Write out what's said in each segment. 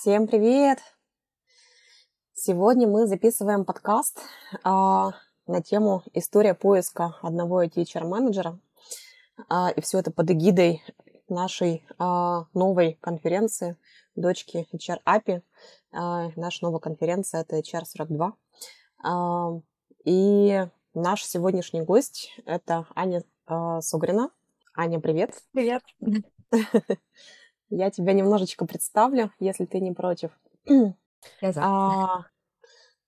Всем привет! Сегодня мы записываем подкаст а, на тему «История поиска одного HR-менеджера». А, и все это под эгидой нашей а, новой конференции дочки HR API. А, наша новая конференция – это HR 42. А, и наш сегодняшний гость – это Аня а, Сугрина. Аня, привет! Привет! Я тебя немножечко представлю, если ты не против. Я за. А,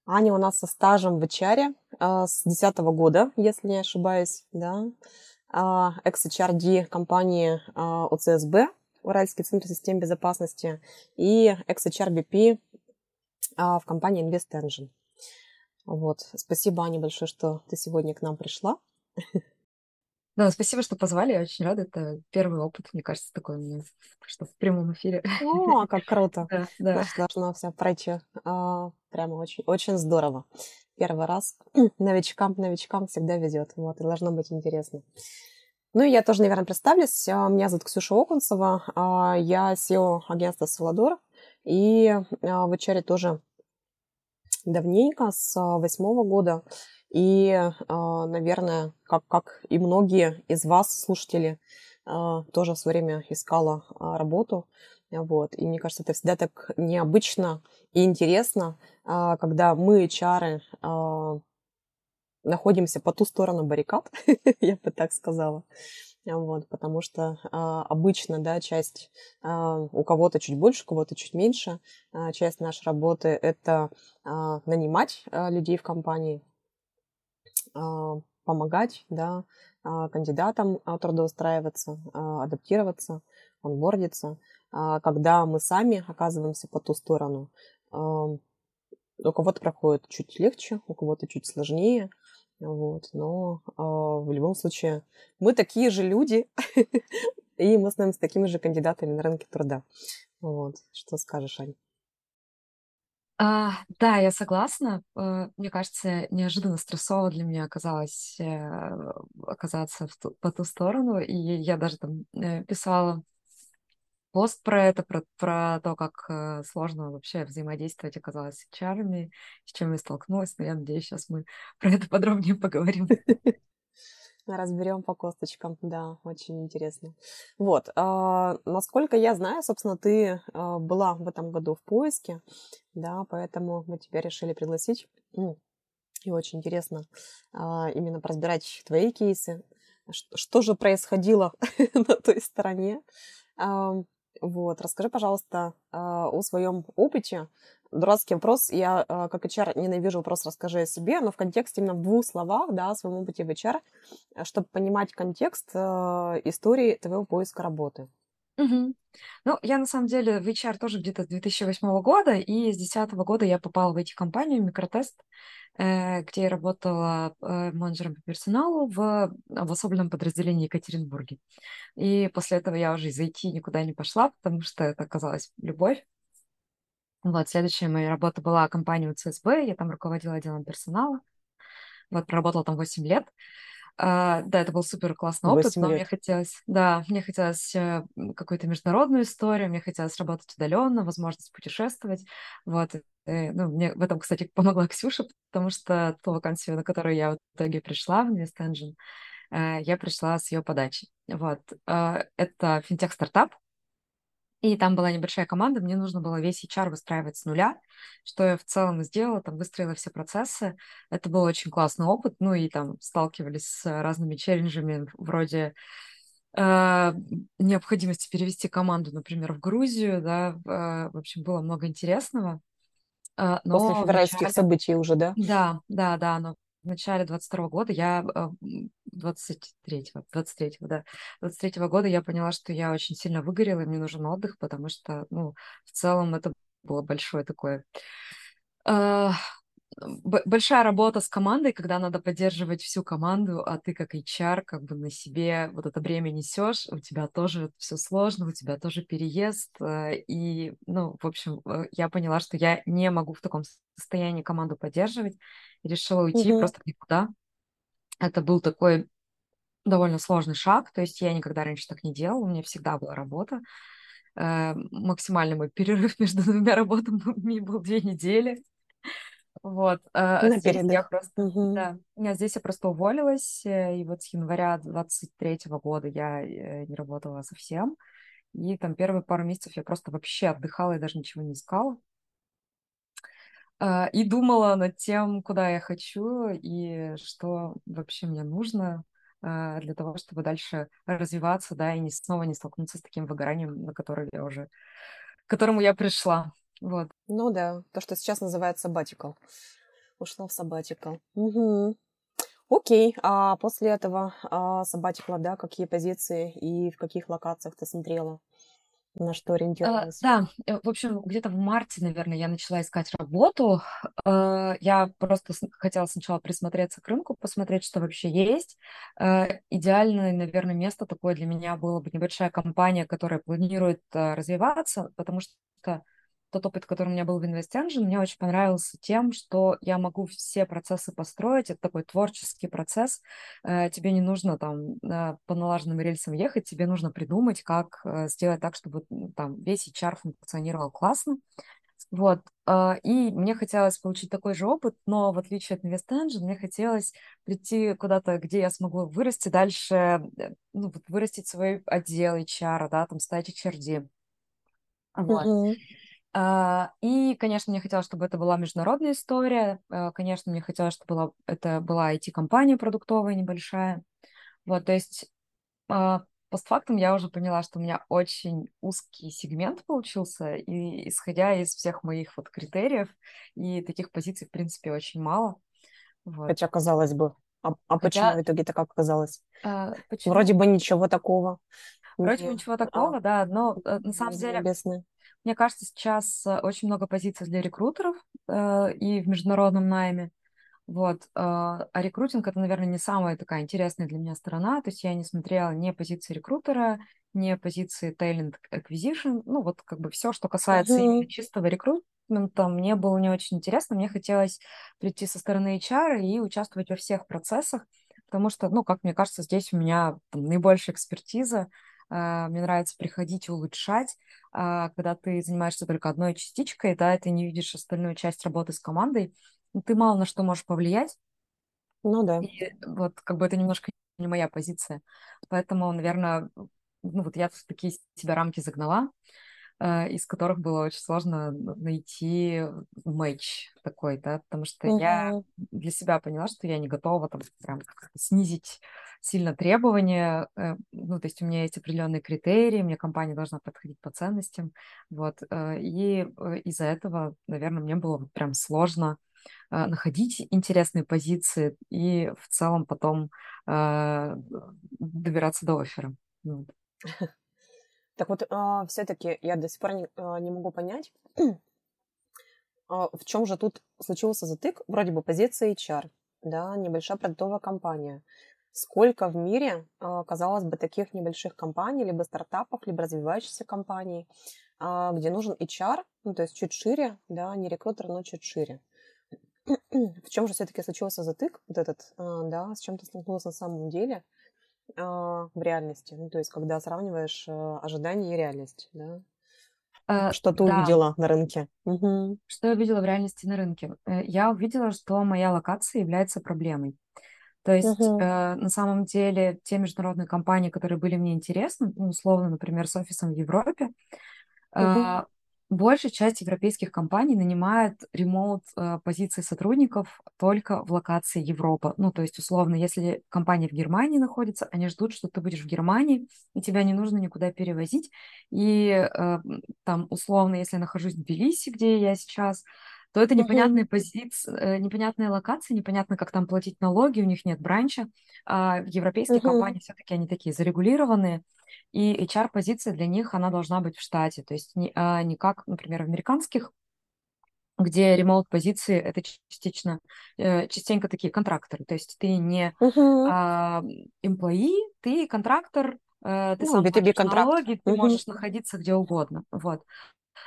Аня у нас со стажем в HR а, с 2010 года, если не ошибаюсь, да. А, Ex-HRD компании а, ОЦСБ, Уральский центр систем безопасности, и ex-HRBP а, в компании Invest Engine. Вот. Спасибо, Аня, большое, что ты сегодня к нам пришла. Да, спасибо, что позвали, я очень рада. Это первый опыт, мне кажется, такой у меня, что в прямом эфире. О, как круто! Да, да. Знаешь, должно все пройти а, прямо очень, очень здорово. Первый раз новичкам, новичкам всегда везет. Вот, и должно быть интересно. Ну и я тоже, наверное, представлюсь. А, Меня зовут Ксюша Окунцева. а, Я SEO агентства Саладор. И в HR тоже давненько, с восьмого года. И, а, наверное, как, как и многие из вас, слушатели, а, тоже в свое время искала а, работу. Вот. И мне кажется, это всегда так необычно и интересно, когда мы, а, находимся по ту сторону баррикад, я бы так сказала. Вот, потому что а, обычно, да, часть а, у кого-то чуть больше, у кого-то чуть меньше. А, часть нашей работы это а, нанимать а, людей в компании, помогать, да, а, кандидатам а, трудоустраиваться, а, адаптироваться, онбордиться. А, когда мы сами оказываемся по ту сторону, а, у кого-то проходит чуть легче, у кого-то чуть сложнее. Вот, но а, в любом случае мы такие же люди, и мы становимся такими же кандидатами на рынке труда. Вот, что скажешь, Ань? А, да, я согласна. Э, Мне кажется, неожиданно стрессово для меня оказалось э, оказаться в ту- по ту сторону. И я даже там э, писала пост про это, про, про то, как сложно вообще взаимодействовать оказалось с HR, с чем я столкнулась. Но я надеюсь, сейчас мы про это подробнее поговорим. Разберем по косточкам, да, очень интересно. Вот, а, насколько я знаю, собственно, ты а, была в этом году в поиске, да, поэтому мы тебя решили пригласить. М, И очень интересно а, именно разбирать твои кейсы, Ш- что же происходило на той стороне. Вот, расскажи, пожалуйста, а, о своем опыте. Дурацкий вопрос. Я, а, как HR, ненавижу вопрос «расскажи о себе», но в контексте именно в двух словах, да, о своем опыте в HR, чтобы понимать контекст э, истории твоего поиска работы. Мгм. Ну, я на самом деле в HR тоже где-то с 2008 года, и с 2010 года я попала в IT-компанию Микротест, э, где я работала э, менеджером по персоналу в обособленном подразделении Екатеринбурге. И после этого я уже из IT никуда не пошла, потому что это оказалась любовь. Вот, следующая моя работа была компания УЦСБ, я там руководила отделом персонала. Вот, проработала там 8 лет. А, да, это был супер классный опыт, но мне лет. хотелось, да, мне хотелось э, какую-то международную историю, мне хотелось работать удаленно, возможность путешествовать. Вот, э, ну, мне в этом, кстати, помогла Ксюша, потому что ту вакансию, на которую я в итоге пришла в Invest Engine, я пришла с ее подачи. Вот, э, это финтех-стартап, и там была небольшая команда, мне нужно было весь HR выстраивать с нуля, что я в целом и сделала, там выстроила все процессы. Это был очень классный опыт, ну и там сталкивались с разными челленджами вроде э, необходимости перевести команду, например, в Грузию, да, э, в общем, было много интересного. Э, После но в февральских начале, событий уже, да? да, да, да, но в начале 22 года я, э, м, 23-го, 23-го, да, 23-го года я поняла, что я очень сильно выгорела, и мне нужен отдых, потому что, ну, в целом это было большое такое б- большая работа с командой, когда надо поддерживать всю команду, а ты как HR как бы на себе вот это бремя несешь, у тебя тоже все сложно, у тебя тоже переезд, э, и, ну, в общем, э, я поняла, что я не могу в таком состоянии команду поддерживать, и решила уйти Мгм. просто никуда. Это был такой довольно сложный шаг, то есть я никогда раньше так не делала, у меня всегда была работа, э, максимальный мой перерыв между двумя работами был две недели. Вот, а На здесь я просто, Мгм. да, я здесь я просто уволилась, э, и вот с января двадцать третьего года я э, не работала совсем, и там первые пару месяцев я просто вообще отдыхала и даже ничего не искала. А, И думала над тем, куда я хочу и что вообще мне нужно а, для того, чтобы дальше развиваться, да, и не снова не столкнуться с таким выгоранием, на которое я уже, к которому я пришла. Вот. Ну да, то, что сейчас называется sabbatical. Ушла в sabbatical. Мгм. Окей, а после этого а, sabbatical, да, какие позиции и в каких локациях ты смотрела? На что А, ориентировалась? Да, э, в общем, где-то в марте, наверное, я начала искать работу. Э, Я просто хотела сначала присмотреться к рынку, посмотреть, что вообще есть. Э, Идеальное, наверное, место такое для меня было бы небольшая компания, которая планирует развиваться, потому что тот опыт, который у меня был в Invest Engine, мне очень понравился тем, что я могу все процессы построить. Это такой творческий процесс. Э, Тебе не нужно там э, по налаженным рельсам ехать, тебе нужно придумать, как э, сделать так, чтобы там весь HR функционировал классно. Вот. И мне хотелось получить такой же опыт, но в отличие от Invest Engine, мне хотелось прийти куда-то, где я смогу вырасти дальше, ну, вот вырастить свой отдел HR, да, там стать HRD. Вот. Мгм. А, И, конечно, мне хотелось, чтобы это была международная история. А, Конечно, мне хотелось, чтобы была, это была IT-компания продуктовая небольшая. Вот, то есть а, постфактум я уже поняла, что у меня очень узкий сегмент получился, и исходя из всех моих вот критериев, и таких позиций, в принципе, очень мало. Вот. Хотя, казалось бы, а, а почему Хотя, в итоге так оказалось? а, почему? Вроде бы ничего такого. Вроде бы ничего а, такого, да, но э, на самом деле небесные. Мне кажется, сейчас э, очень много позиций для рекрутеров э, и в международном найме. Вот. А а рекрутинг это, наверное, не самая такая интересная для меня сторона. То есть я не смотрела ни позиции рекрутера, ни позиции talent acquisition. Ну, вот как бы все, что касается Мгм. чистого рекрутмента, мне было не очень интересно. Мне хотелось прийти со стороны HR и участвовать во всех процессах, потому что, ну, как мне кажется, здесь у меня там, наибольшая экспертиза. А, Мне нравится приходить и улучшать. А Когда ты занимаешься только одной частичкой, да, и ты не видишь остальную часть работы с командой, ну, ты мало на что можешь повлиять, Ну да. и вот как бы это немножко не моя позиция. Поэтому, наверное, ну вот я в такие себя рамки загнала, из которых было очень сложно найти матч такой, да, потому что я Мгм. для себя поняла, что я не готова там прям снизить сильно требования, э, ну, то есть у меня есть определенные критерии, мне компания должна подходить по ценностям, вот, э, и э, из-за этого, наверное, мне было прям сложно э, находить интересные позиции и в целом потом э, добираться до оффера. Вот. Так вот, все-таки я до сих пор не, а, не могу понять, а, в чем же тут случился затык? Вроде бы позиция HR, да, небольшая продуктовая компания. Сколько в мире, а, казалось бы, таких небольших компаний, либо стартапов, либо развивающихся компаний, а, где нужен HR, ну, то есть чуть шире, да, не рекрутер, но чуть шире. В чем же все-таки случился затык вот этот, а, да, с чем ты столкнулась на самом деле а, в реальности? Ну, то есть когда сравниваешь а, ожидания и реальность, да? Э, Что ты да, увидела на рынке? Мгм. что я увидела в реальности на рынке? Э, Я увидела, что моя локация является проблемой. То есть, Мгм. э, на самом деле, те международные компании, которые были мне интересны, ну, условно, например, с офисом в Европе, Мгм. А, Большая часть европейских компаний нанимает ремоут э, позиции сотрудников только в локации Европа. Ну, то есть, условно, если компания в Германии находится, они ждут, что ты будешь в Германии, и тебя не нужно никуда перевозить. И э, там, условно, если я нахожусь в Тбилиси, где я сейчас, то это непонятные позиции, непонятные локации, непонятно, как там платить налоги, у них нет бранча. А европейские Мгм. компании все-таки они такие зарегулированные, и HR-позиция для них, она должна быть в штате. То есть не, а, не как, например, в американских, где ремоут-позиции это частично, э, частенько такие контракторы. То есть ты не Мгм. а, employee, ты контрактор, э, ты Ну, сам B2B платишь контракт. ты Мгм. можешь находиться где угодно. Вот.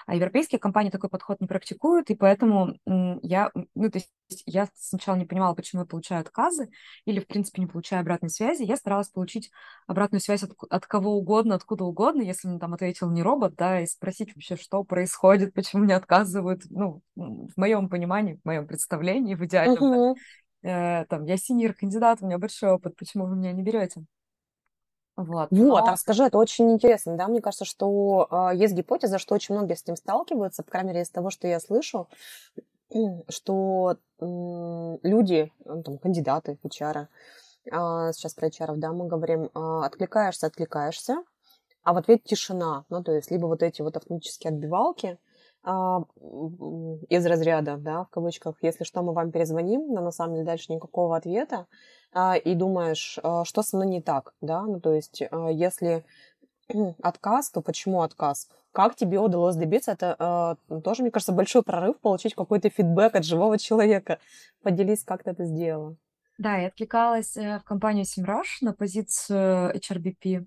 А европейские компании такой подход не практикуют, и поэтому я, ну, то есть я сначала не понимала, почему я получаю отказы или, в принципе, не получаю обратной связи. Я старалась получить обратную связь от, от кого угодно, откуда угодно, если мне там ответил не робот, да, и спросить вообще, что происходит, почему мне отказывают, ну, в моем понимании, в моем представлении, в идеальном. Uh-huh. Э, там, я синьор кандидат, у меня большой опыт, почему вы меня не берете? Вот, вот расскажи, это очень интересно, да, мне кажется, что э, есть гипотеза, что очень многие с ним сталкиваются, по крайней мере, из того, что я слышу, что э, люди, ну, там, кандидаты в HR, э, сейчас про HR, да, мы говорим, э, откликаешься, откликаешься, а в ответ тишина, ну, то есть либо вот эти вот автоматические отбивалки, а, из разряда, да, в кавычках, если что, мы вам перезвоним, но на самом деле дальше никакого ответа, а, и думаешь, а, что со мной не так, да, ну, то есть, если отказ, то почему отказ? Как тебе удалось добиться? Это тоже, мне кажется, большой прорыв, получить какой-то фидбэк от живого человека. Поделись, как ты это сделала. Да, я откликалась э, в компанию Simrush на позицию HRBP.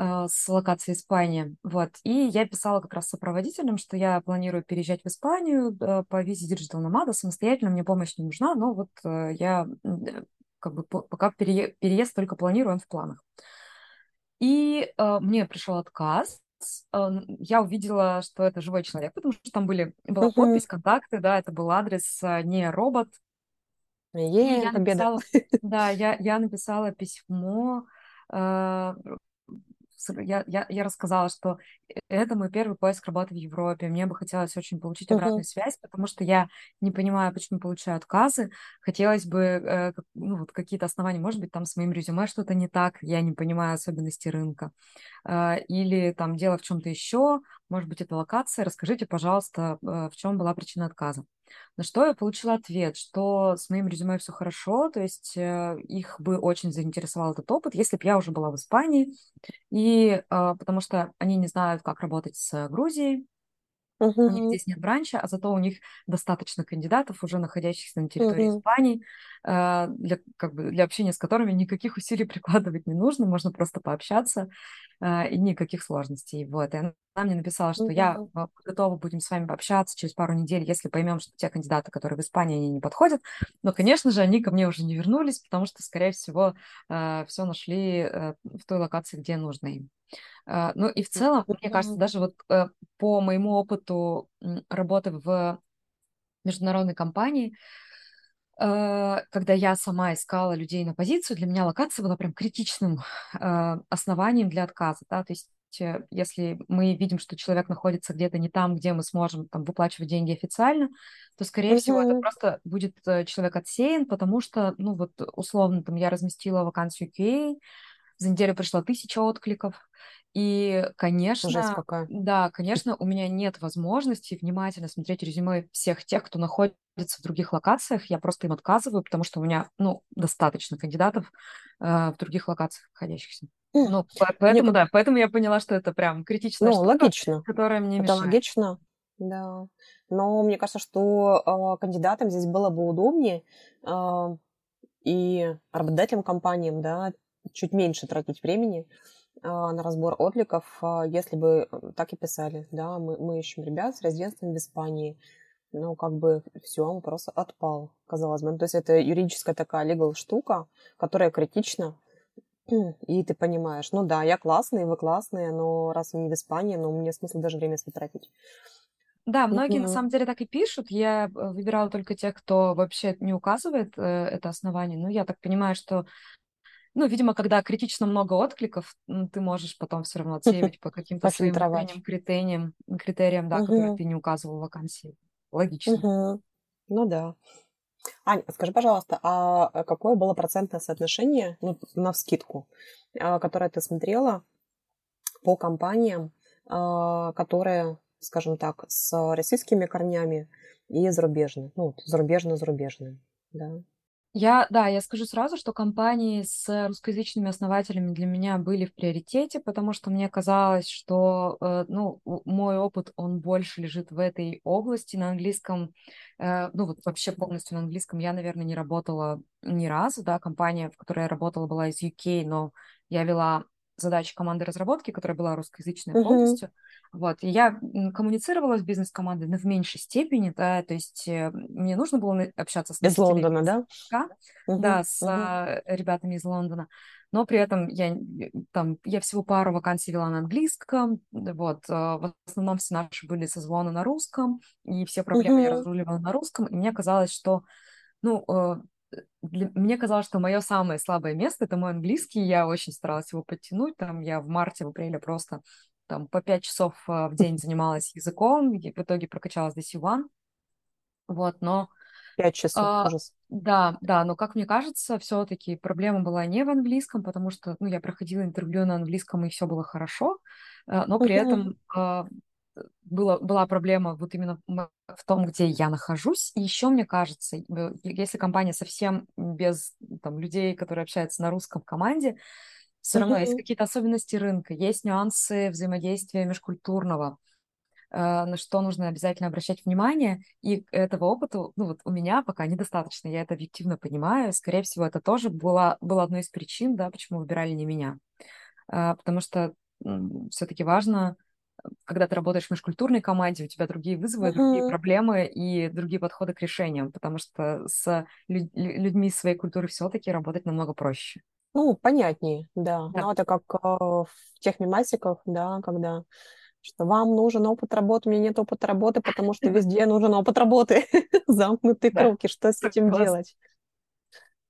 А, с локацией Испания. Вот. И я писала как раз сопроводителем, что я планирую переезжать в Испанию по визе Digital Nomada самостоятельно, мне помощь не нужна, но вот э, я э, как бы пока переезд только планирую, он в планах. И э, мне пришел отказ, я увидела, что это живой человек, потому что там были, была uh-huh. подпись, контакты, да, это был адрес, не робот. Е, я написала, да, я, я написала письмо я, я, я рассказала, что это мой первый поиск работы в Европе. Мне бы хотелось очень получить обратную uh-huh. связь, потому что я не понимаю, почему получаю отказы. Хотелось бы э, ну, вот какие-то основания, может быть, там с моим резюме что-то не так, я не понимаю особенности рынка. Э, или там дело в чем-то еще, может быть, это локация. Расскажите, пожалуйста, э, в чем была причина отказа. На что я получила ответ, что с моим резюме все хорошо, то есть э, их бы очень заинтересовал этот опыт, если бы я уже была в Испании, и а, потому что они не знают, как работать с Грузией, Uh-huh. У них здесь нет бранча, а зато у них достаточно кандидатов, уже находящихся на территории uh-huh. Испании, э, для, как бы, для общения с которыми никаких усилий прикладывать не нужно, можно просто пообщаться, э, и никаких сложностей. Вот. И она мне написала, что uh-huh. я готова будем с вами пообщаться через пару недель, если поймем, что те кандидаты, которые в Испании, они не подходят. Но, конечно же, они ко мне уже не вернулись, потому что, скорее всего, э, все нашли в той локации, где нужно им. А, ну и в целом, мне кажется, даже вот э, по моему опыту работы в международной компании, э, когда я сама искала людей на позицию, для меня локация была прям критичным э, основанием для отказа. Да? То есть если мы видим, что человек находится где-то не там, где мы сможем там, выплачивать деньги официально, то, скорее uh-huh. всего, это просто будет человек отсеян, потому что, ну вот, условно, там я разместила вакансию QA, за неделю пришло тысяча откликов, и, конечно, какая. да, конечно, у меня нет возможности внимательно смотреть резюме всех тех, кто находится в других локациях. Я просто им отказываю, потому что у меня, ну, достаточно кандидатов э, в других локациях находящихся. Ну, поэтому, мне... да, поэтому я поняла, что это прям критичная ну, штука, логично. которая мне это мешает. логично, да. Но мне кажется, что э, кандидатам здесь было бы удобнее э, и работодателям компаниям, да, чуть меньше тратить времени, а, на разбор откликов, а, если бы так и писали, да, мы, мы ищем ребят с резидентством в Испании, ну, как бы все, вопрос отпал, казалось бы. Ну, то есть это юридическая такая legal штука, которая критична, и ты понимаешь, ну да, я классный, вы классные, но раз вы не в Испании, ну, мне смысл даже время тратить. Да, многие mm-hmm. на самом деле так и пишут. Я э, выбирала только тех, кто вообще не указывает э, это основание. Но я так понимаю, что ну, видимо, когда критично много откликов, ты можешь потом все равно отсеивать по каким-то своим внутренним критериям, критериям, да, которые ты не указывал в вакансии. Логично. Ну да. Аня, скажи, пожалуйста, а э, какое было процентное соотношение, ну, на вскидку, а, которое ты смотрела по компаниям, а, которые, скажем так, с российскими корнями и зарубежные, ну, зарубежно-зарубежные, да? Я, да, я скажу сразу, что компании с русскоязычными основателями для меня были в приоритете, потому что мне казалось, что, э, ну, мой опыт, он больше лежит в этой области. На английском, э, ну, вот вообще полностью на английском я, наверное, не работала ни разу, да, компания, в которой я работала, была из UK, но я вела задачи команды разработки, которая была русскоязычной Мгм. полностью. Вот, и я коммуницировала с бизнес-командой, но в меньшей степени, да, то есть э, мне нужно было общаться с Из Лондона, да? Мгм, да, с а, ребятами из Лондона, но при этом я там, я всего пару вакансий вела на английском, вот, а, в основном все наши были созвоны на русском, и все проблемы я мгм, разруливала на русском, и мне казалось, что, ну, э, для- мне казалось, что мое самое слабое место это мой английский. Я очень старалась его подтянуть. Там я в марте, в апреле просто там по пять часов а, в день занималась языком, и в итоге прокачалась до C1. Вот, но Пять часов, а, ужас. да, да, но как мне кажется, все-таки проблема была не в английском, потому что, ну, я проходила интервью на английском, и все было хорошо, а, но при Мгм, этом а, было, была проблема вот именно в том, где я нахожусь. И еще, мне кажется, э, если компания совсем без там, людей, которые общаются на русском в команде, все равно есть мгм. какие-то особенности рынка, есть нюансы взаимодействия межкультурного, э, на что нужно обязательно обращать внимание. И этого опыта, ну вот у меня пока недостаточно, я это объективно понимаю. Скорее всего, это тоже было, было одной из причин, да, почему выбирали не меня. А, Потому что все-таки важно, когда ты работаешь в межкультурной команде, у тебя другие вызовы, другие Мгм. проблемы и другие подходы к решениям, потому что с лю- лю- людьми из своей культуры все-таки работать намного проще. Ну, понятнее, да. Да. Но это как э, в тех мемасиках, да, когда что вам нужен опыт работы, у меня нет опыта работы, потому что везде нужен опыт работы. Замкнутый Да, круг, и что с этим делать?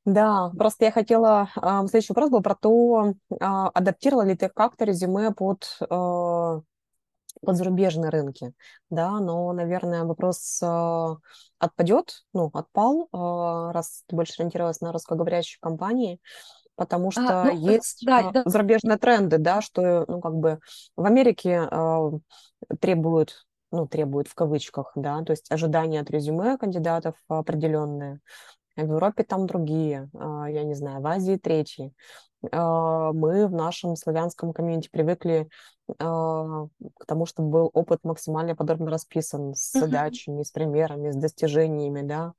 Да, просто я хотела... а, Следующий вопрос был про то, а, адаптировала ли ты как-то резюме под, э, под зарубежные рынки, да, но, наверное, вопрос э, отпадет, ну, отпал, э, раз ты больше ориентировалась на русскоговорящие компании, потому А, что ну, э, есть да, а, да, зарубежные тренды, да, что, ну, как бы в Америке а, требуют, ну, требуют в кавычках, да, то есть ожидания от резюме кандидатов определенные, а в Европе там другие, а, я не знаю, в Азии третьи. А, Мы в нашем славянском комьюнити привыкли а, к тому, чтобы был опыт максимально подробно расписан с задачами, с примерами, с достижениями, да.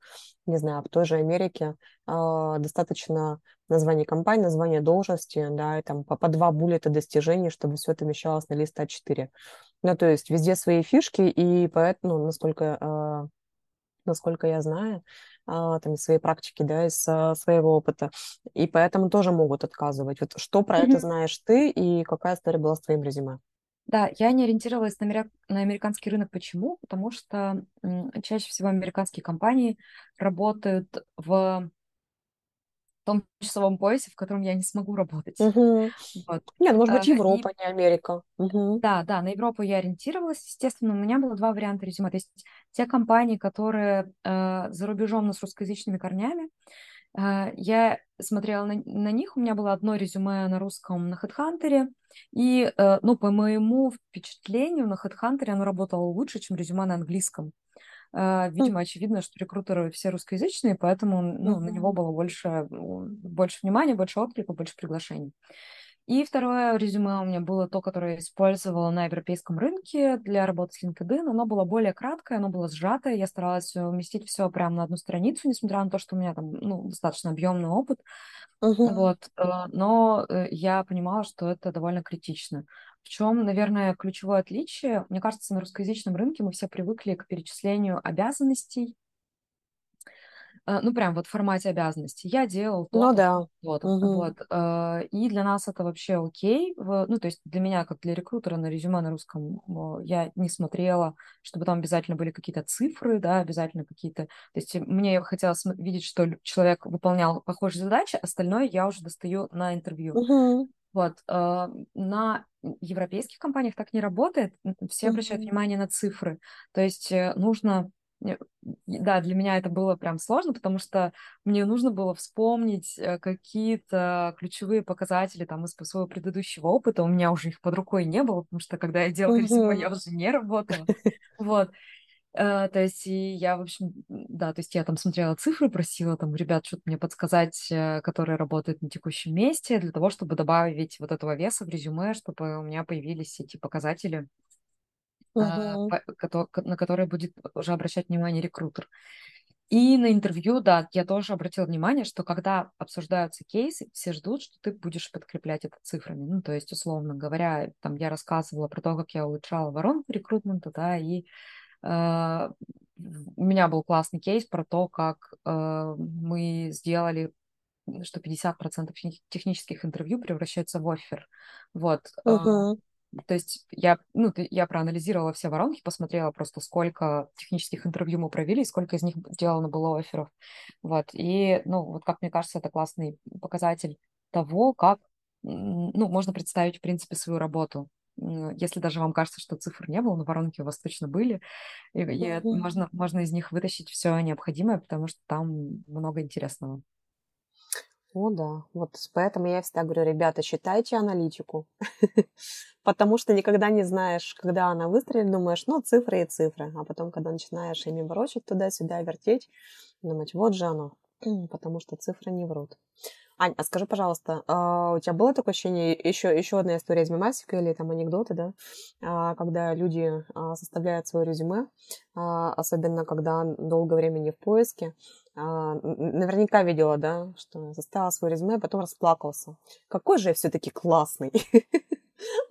Не знаю, в той же Америке достаточно название компании, название должности, да, и там по, по два буллета достижений, чтобы все это вмещалось на лист А4. Ну, то есть везде свои фишки, и поэтому, насколько, насколько я знаю, там, из своей практики, да, из а, своего опыта, и поэтому тоже могут отказывать. Вот что про это Мгм. знаешь ты, и какая история была с твоим резюме? Да, я не ориентировалась на, америк- на американский рынок. Почему? Потому что чаще всего американские компании работают в том часовом поясе, в котором я не смогу работать. Мгм. Вот. Не, ну, может А, быть, И Европа, не Америка. Мгм. да, да, на Европу я ориентировалась. Естественно, у меня было два варианта резюме. То есть те компании, которые э, за рубежом, но с русскоязычными корнями, э, я смотрела на, на них. У меня было одно резюме на русском на HeadHunter. И, э, ну, по моему впечатлению, на HeadHunter оно работало лучше, чем резюме на английском. Э, М, Видимо, очевидно, что рекрутеры все русскоязычные, поэтому ну, на него было больше, больше внимания, больше отклика, больше приглашений. И второе резюме у меня было то, которое я использовала на европейском рынке для работы с LinkedIn. Оно было более краткое, оно было сжатое. Я старалась уместить все прямо на одну страницу, несмотря на то, что у меня там ну, достаточно объемный опыт. Мгм. Вот. э, Но э, я понимала, что это довольно критично. В чем, наверное, ключевое отличие? Мне кажется, на русскоязычном рынке мы все привыкли к перечислению обязанностей, Э, ну, прям вот в формате обязанностей. Я делал Ну то-то, да. то-то, то-то. Мгм. Вот. э, И для нас это вообще окей. Ну, то есть для меня, как для рекрутера на резюме на русском, э, я не смотрела, чтобы там обязательно были какие-то цифры, да, обязательно какие-то... То есть мне хотелось видеть, что человек выполнял похожие задачи, остальное я уже достаю на интервью. Мгм. Вот. э, На европейских компаниях так не работает. Все обращают внимание на цифры. То есть э, нужно э, да, для меня это было прям сложно, потому что мне нужно было вспомнить какие-то ключевые показатели там из своего предыдущего опыта. У меня уже их под рукой не было, потому что когда я делала резюме, я уже не работала. Вот. Э, То есть и я, в общем, да, то есть я там смотрела цифры, просила там ребят что-то мне подсказать, э, которые работают на текущем месте, для того, чтобы добавить вот этого веса в резюме, чтобы у меня появились эти показатели, кото- на которые будет уже обращать внимание рекрутер. И на интервью, да, я тоже обратила внимание, что когда обсуждаются кейсы, все ждут, что ты будешь подкреплять это цифрами. Ну, то есть, условно говоря, там я рассказывала про то, как я улучшала воронку рекрутмента, да, и у меня был классный кейс про то, как э, мы сделали что 50% технических интервью превращаются в оффер. Вот. Угу. То есть я, ну, я проанализировала все воронки, посмотрела просто, сколько технических интервью мы провели, сколько из них сделано было офферов. Вот. И, ну, вот как мне кажется, это классный показатель того, как, ну, можно представить, в принципе, свою работу. Если даже вам кажется, что цифр не было, но воронки у вас точно были, и, и можно, можно из них вытащить все необходимое, потому что там много интересного. О, да. Вот поэтому я всегда говорю, ребята, читайте аналитику, потому что никогда не знаешь, когда она выстрелит, думаешь, ну, цифры и цифры, а потом, когда начинаешь ими ворочать туда-сюда, вертеть, думать, вот же оно, потому что цифры не врут. Ань, а скажи, пожалуйста, а у тебя было такое ощущение, еще, еще одна история из мемасика или там анекдоты, да, а, когда люди а, составляют свое резюме, особенно когда долгое время не в поиске, наверняка видела, да, что составила свое резюме, а потом расплакался. Какой же я все-таки классный.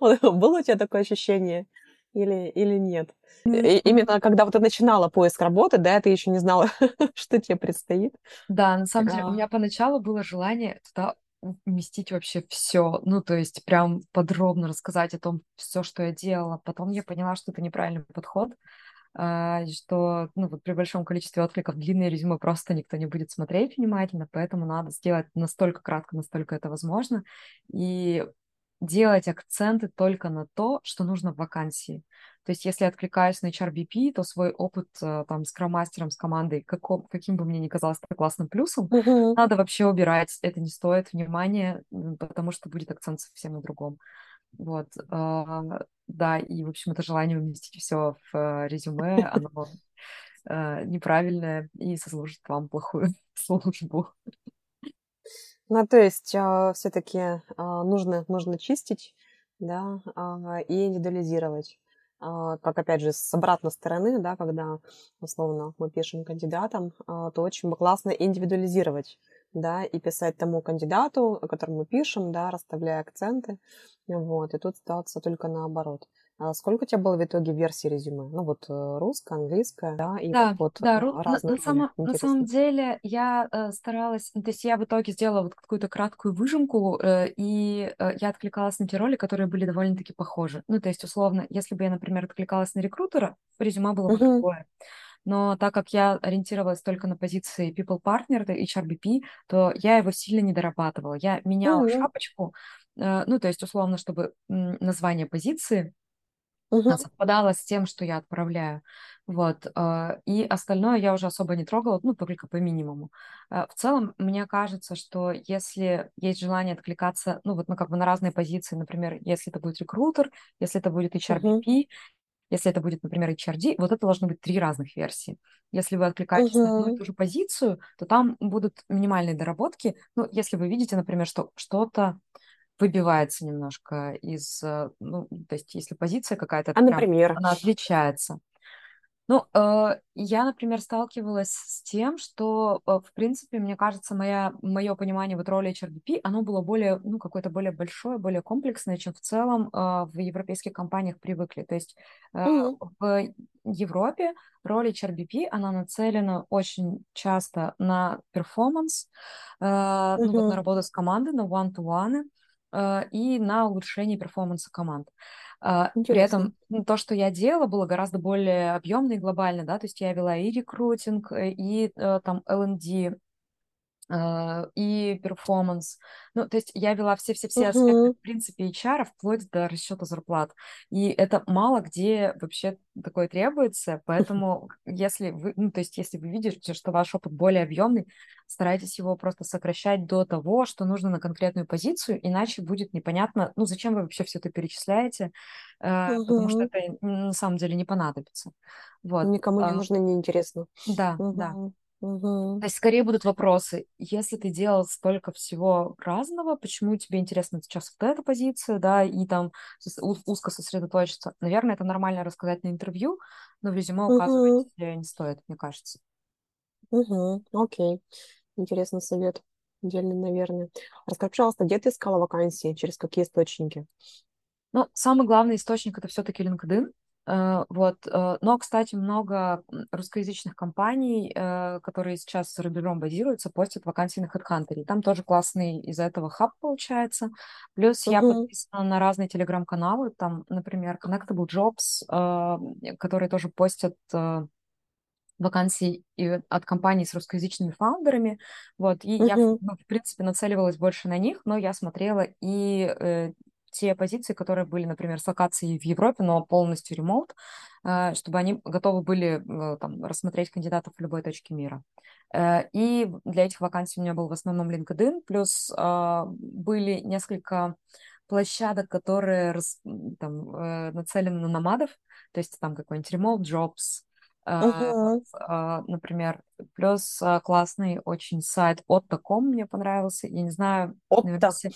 Было у тебя такое ощущение? Или, или нет? И, именно когда вот ты начинала поиск работы, да, ты еще не знала, что тебе предстоит. Да, на самом деле, у меня поначалу было желание туда уместить вообще все, ну, то есть прям подробно рассказать о том, все, что я делала. Потом я поняла, что это неправильный подход, а, что, ну, вот при большом количестве откликов длинные резюме просто никто не будет смотреть внимательно, поэтому надо сделать настолько кратко, настолько это возможно, и делать акценты только на то, что нужно в вакансии. То есть, если откликаюсь на HRBP, то свой опыт э, там с кромастером, с командой, каком, каким бы мне ни казалось это классным плюсом, uh-huh. надо вообще убирать. Это не стоит внимания, потому что будет акцент совсем на другом. Вот, э, да, и, в общем, это желание уместить все в резюме, оно э, неправильное и сослужит вам плохую службу. Ну, то есть э, все-таки э, нужно, нужно чистить, да, э, и индивидуализировать. А, как опять же с обратной стороны, да, когда условно мы пишем кандидатам, а, то очень классно индивидуализировать, да, и писать тому кандидату, о котором мы пишем, да, расставляя акценты, вот, и тут ситуация только наоборот. А сколько у тебя было в итоге версий резюме? Ну вот э, русская, английская, да, и да, вот да, э, разные. На, на, само, на самом деле я э, старалась, то есть я в итоге сделала вот какую-то краткую выжимку, э, и э, я откликалась на те роли, которые были довольно-таки похожи. Ну то есть условно, если бы я, например, откликалась на рекрутера, резюме было бы uh-huh. другое. Но так как я ориентировалась только на позиции people partner, HRBP, то я его сильно не дорабатывала. Я меняла uh-huh. шапочку, э, ну то есть условно, чтобы название позиции угу. совпадало с тем, что я отправляю. Вот. А, и остальное я уже особо не трогала, ну, только по минимуму. А, в целом, мне кажется, что если есть желание откликаться, ну, вот, ну, как бы на разные позиции, например, если это будет рекрутер, если это будет HRBP, угу. если это будет, например, HRD, вот это должно быть три разных версии. Если вы откликаетесь угу. на одну и ту же позицию, то там будут минимальные доработки. Ну, если вы видите, например, что что-то выбивается немножко из, э, ну, то есть если позиция какая-то, а, например? она отличается. Ну, э, я, например, сталкивалась с тем, что, э, в принципе, мне кажется, моя, мое понимание вот роли HRBP, оно было более, ну, какое-то более большое, более комплексное, чем в целом в европейских компаниях привыкли. То есть mm-hmm. в Европе роль HRBP, она нацелена очень часто на performance, mm-hmm. ну, вот на работу с командой, на one-to-one, Э, и на улучшение performance а команд. Интересно. А, при этом ну, то, что я делала, было гораздо более объемно и глобально, да, то есть я вела и рекрутинг, э, и э, там L&D, и performance. Ну, то есть я вела все-все-все uh-huh. аспекты, в принципе, HR, вплоть до расчета зарплат. И это мало где вообще такое требуется, поэтому если вы, ну, то есть если вы видите, что ваш опыт более объемный, старайтесь его просто сокращать до того, что нужно на конкретную позицию, иначе будет непонятно, ну, зачем вы вообще все это перечисляете, uh-huh. потому что это на самом деле не понадобится. Вот. Никому не а, нужно, неинтересно. Да, uh-huh. да. Угу. То есть скорее будут вопросы, если ты делал столько всего разного, почему тебе интересна сейчас вот эта позиция, да, и там узко сосредоточиться. Наверное, это нормально рассказать на интервью, но в резюме указывать угу. не стоит, мне кажется. Угу, окей. Интересный совет. Дельный, наверное. Расскажи, пожалуйста, где ты искала вакансии? Через какие источники? Ну, самый главный источник это все-таки LinkedIn. Э, вот. э, Но, кстати, много русскоязычных компаний, э, которые сейчас за рубежом базируются, постят вакансии на HeadHunter. И Там тоже классный из-за этого хаб получается. Плюс я Угу, подписана на разные телеграм-каналы, там, например, Connectable Jobs, которые тоже постят вакансий от компаний с русскоязычными фаундерами. Вот. И я, угу, ну, в принципе, нацеливалась больше на них, но я смотрела и э, те позиции, которые были, например, с локацией в Европе, но полностью ремоут, э, чтобы они готовы были э, там, рассмотреть кандидатов в любой точке мира. Э, и для этих вакансий у меня был в основном LinkedIn, плюс э, были несколько площадок, которые там, нацелены на номадов, то есть там какой-нибудь remote jobs, э, например, плюс э, классный очень сайт Otto.com мне понравился. Я не знаю, наверное, Отто. все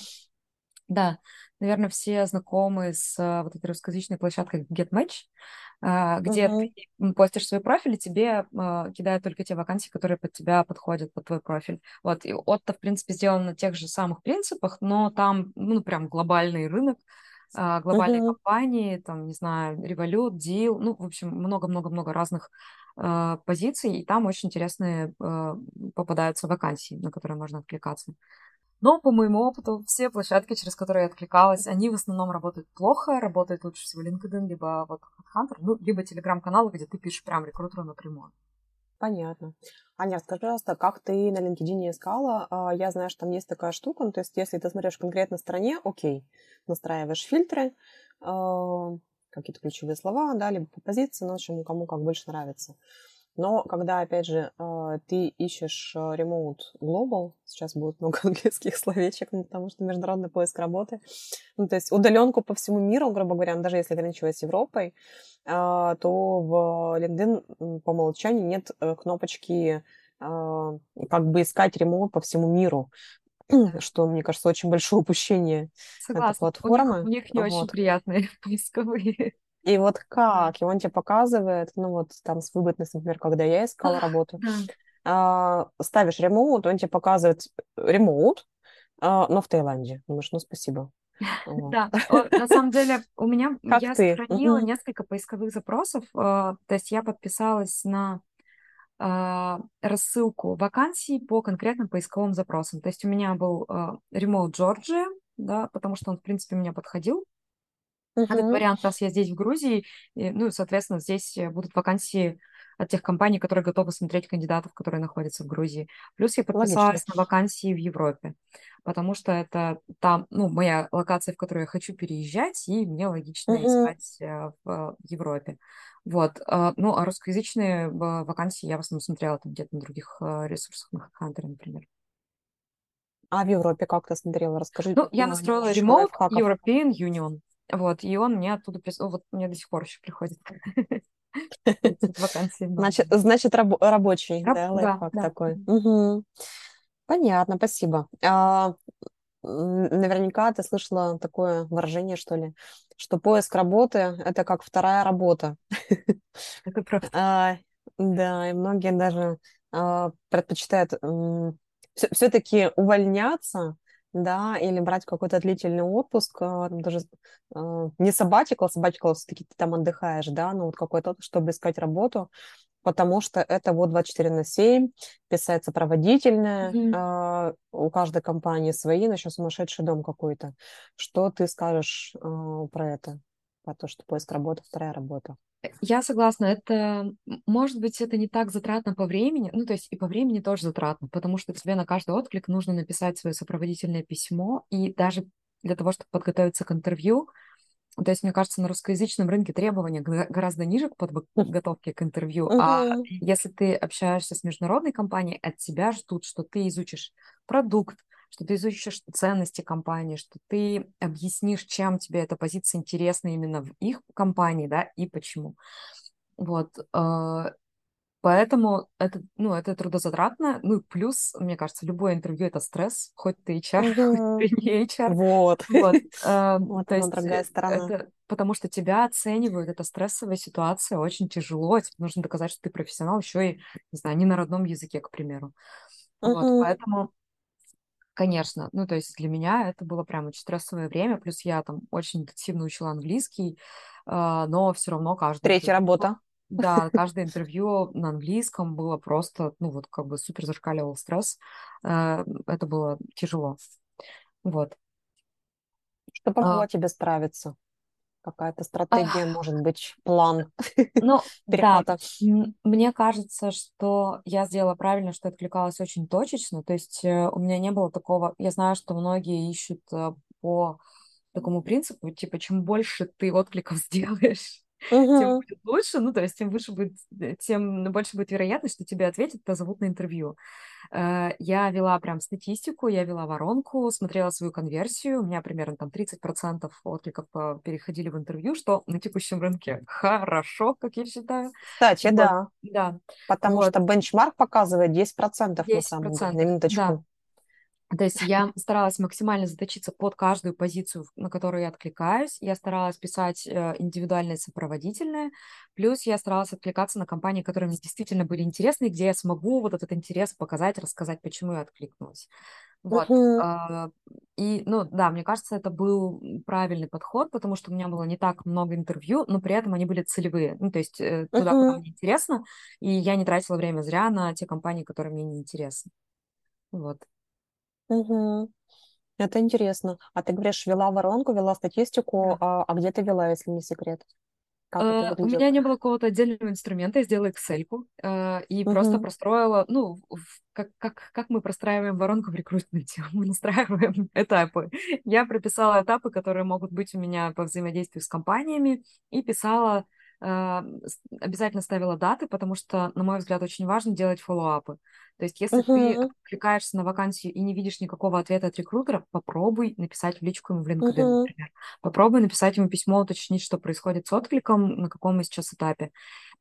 да, наверное, все знакомы с а, вот этой русскоязычной площадкой GetMatch, а, где Угу, ты постишь свой профиль, и тебе а, кидают только те вакансии, которые под тебя подходят, под твой профиль. Вот, и Отто, в принципе, сделан на тех же самых принципах, но там, ну, прям глобальный рынок, глобальные угу. компании, там, не знаю, Revolut, Deal, ну, в общем, много-много-много разных позиций, и там очень интересные попадаются вакансии, на которые можно откликаться. Но по моему опыту, все площадки, через которые я откликалась, они в основном работают плохо, работает лучше всего LinkedIn, либо вот HeadHunter, ну, либо телеграм-каналы, где ты пишешь прям рекрутеру напрямую. Понятно. Аня, расскажи, пожалуйста, как ты на LinkedIn искала? А, Я знаю, что там есть такая штука, ну, то есть если ты смотришь конкретно стране, окей, настраиваешь фильтры, а, какие-то ключевые слова, да, либо по позиции, ну, в общем, кому как больше нравится. Но когда, опять же, а, ты ищешь а, remote global, сейчас будет много английских словечек, ну, потому что международный поиск работы, ну, то есть удаленку по всему миру, грубо говоря, ну, даже если ограничиваясь Европой, а, то в LinkedIn по умолчанию нет э, кнопочки как бы искать ремонт по всему миру, что, мне кажется, очень большое упущение этой Согласна. У них, у платформы. них не очень Вот. приятные поисковые. И вот как? И он тебе показывает, ну вот там с выгодностью, например, когда я искала работу, а, ставишь ремоут, он тебе показывает ремоут, а, но в Таиланде. Думаешь, ну спасибо. Да. На самом деле у меня, я сохранила несколько поисковых запросов, э, то есть я подписалась на а, рассылку вакансий по конкретным поисковым запросам. То есть у меня был а, Remote Georgia, да, потому что он, в принципе, мне подходил. Этот Мгм. вариант, раз я здесь, в Грузии, и, ну, соответственно, здесь э, будут вакансии от тех компаний, которые готовы смотреть кандидатов, которые находятся в Грузии. Плюс я Логично. подписалась на вакансии в Европе, потому что это там, ну, моя локация, в которую я хочу переезжать, и мне логично Мгм. искать э, в э, Европе. Вот. а, Ну, а русскоязычные э, вакансии я в основном смотрела там где-то на других э, ресурсах, на HeadHunter, например. А в Европе как ты смотрела? Расскажи Ну, я настроила лайфхаков. European Union. Вот, и он мне оттуда прислал, вот мне до сих пор еще приходит вакансии Значит, значит рабо- рабочий, Раб- да, Да, лайфхак да. такой. Мгм. Понятно, спасибо. А, наверняка ты слышала такое выражение, что ли, что поиск работы– это как вторая работа. Это правда. А, да, и многие даже а, предпочитают все-таки увольняться, да, или брать какой-то длительный отпуск, а, там даже а, не sabbatical, sabbatical все-таки ты там отдыхаешь, да, но вот какой-то чтобы искать работу, потому что это вот 24 на 7, писать сопроводительное, Мгм. а, у каждой компании свои, но еще сумасшедший дом какой-то. Что ты скажешь а, про это? Про то, что поиск работы, вторая работа. Я согласна, это, может быть, это не так затратно по времени, ну, то есть и по времени тоже затратно, потому что тебе на каждый отклик нужно написать свое сопроводительное письмо, и даже для того, чтобы подготовиться к интервью, то есть, мне кажется, на русскоязычном рынке требования гораздо ниже к подготовке к интервью, а если ты общаешься с международной компанией, от тебя ждут, что ты изучишь продукт, что ты изучишь ценности компании, что ты объяснишь, чем тебе эта позиция интересна именно в их компании, да, и почему. Вот. э, Поэтому это, ну, это трудозатратно. Ну, плюс, мне кажется, любое интервью — это стресс, хоть ты HR, Мгм. хоть ты не HR. Вот. Вот, э, Вот то есть другая э, сторона. это потому что тебя оценивают, это стрессовая ситуация, очень тяжело, тебе нужно доказать, что ты профессионал, еще и, не знаю, не на родном языке, к примеру. Вот, поэтому, конечно, ну, то есть для меня это было прям очень стрессовое время, плюс я там очень интенсивно учила английский, а, но все равно каждое Третья работа. да, каждое интервью на английском было просто, ну, вот как бы супер зашкаливал стресс, Э, это было тяжело, вот. Что А, помогло тебе справиться? Какая-то стратегия, ах, может быть, план Ну, да, мне кажется, что я сделала правильно, что откликалась очень точечно. То есть э, у меня не было такого... Я знаю, что многие ищут э, по такому принципу, типа, чем больше ты откликов сделаешь, тем Мгм. будет лучше. Ну, то есть тем выше будет, э, тем больше будет вероятность, что тебе ответят, позовут на интервью. Э, Я вела прям статистику, я вела воронку, смотрела свою конверсию. У меня примерно там 30% откликов э, переходили в интервью, что на текущем рынке хорошо, как я считаю. Кстати, Вот, да, да, потому вот, что бенчмарк показывает 10% на десять самом деле, на процентов, да. То есть я старалась максимально заточиться под каждую позицию, на которую я откликаюсь. Я старалась писать э, индивидуальное сопроводительное. Плюс я старалась откликаться на компании, которые мне действительно были интересны, где я смогу вот этот интерес показать, рассказать, почему я откликнулась. Вот. А, И, ну, да, мне кажется, это был правильный подход, потому что у меня было не так много интервью, но при этом они были целевые. Ну, то есть э, туда, куда мне интересно, и я не тратила время зря на те компании, которые мне не интересны. Вот. Мгм. Это интересно. А ты говоришь, вела воронку, вела статистику, Да. а, а где ты вела, если не секрет? Как это Э, У выглядело? меня не было какого-то отдельного инструмента, я сделала excel и просто Мгм. простроила, ну, в- как, как, как мы простраиваем воронку в рекрутменте, мы настраиваем этапы. Я прописала этапы, которые могут быть у меня по взаимодействию с компаниями, и писала, э, обязательно ставила даты, потому что, на мой взгляд, очень важно делать фоллоуапы. То есть, если ты Мгм. откликаешься на вакансию и не видишь никакого ответа от рекрутера, попробуй написать в личку ему в LinkedIn, Мгм. например. Попробуй написать ему письмо, уточнить, что происходит с откликом, на каком мы сейчас этапе.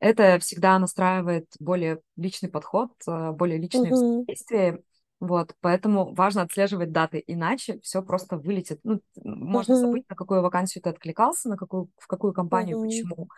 Это всегда настраивает более личный подход, э, более личные Мгм. взаимодействия. Вот, поэтому важно отслеживать даты, иначе все просто вылетит. Ну, можно Мгм. забыть, на какую вакансию ты откликался, на какую, в какую компанию, Мгм. почему,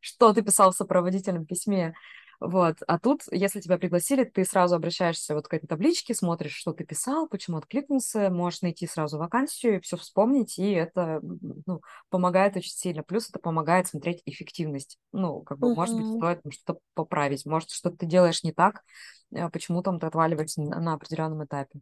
что ты писал в сопроводительном письме. Вот. А тут, если тебя пригласили, ты сразу обращаешься вот к этой табличке, смотришь, что ты писал, почему откликнулся, можешь найти сразу вакансию, все вспомнить, и это ну, помогает очень сильно. Плюс это помогает смотреть эффективность. Ну, как бы, может быть, стоит что-то поправить, может, что-то ты делаешь не так, э, почему там ты отваливаешься на определенном этапе.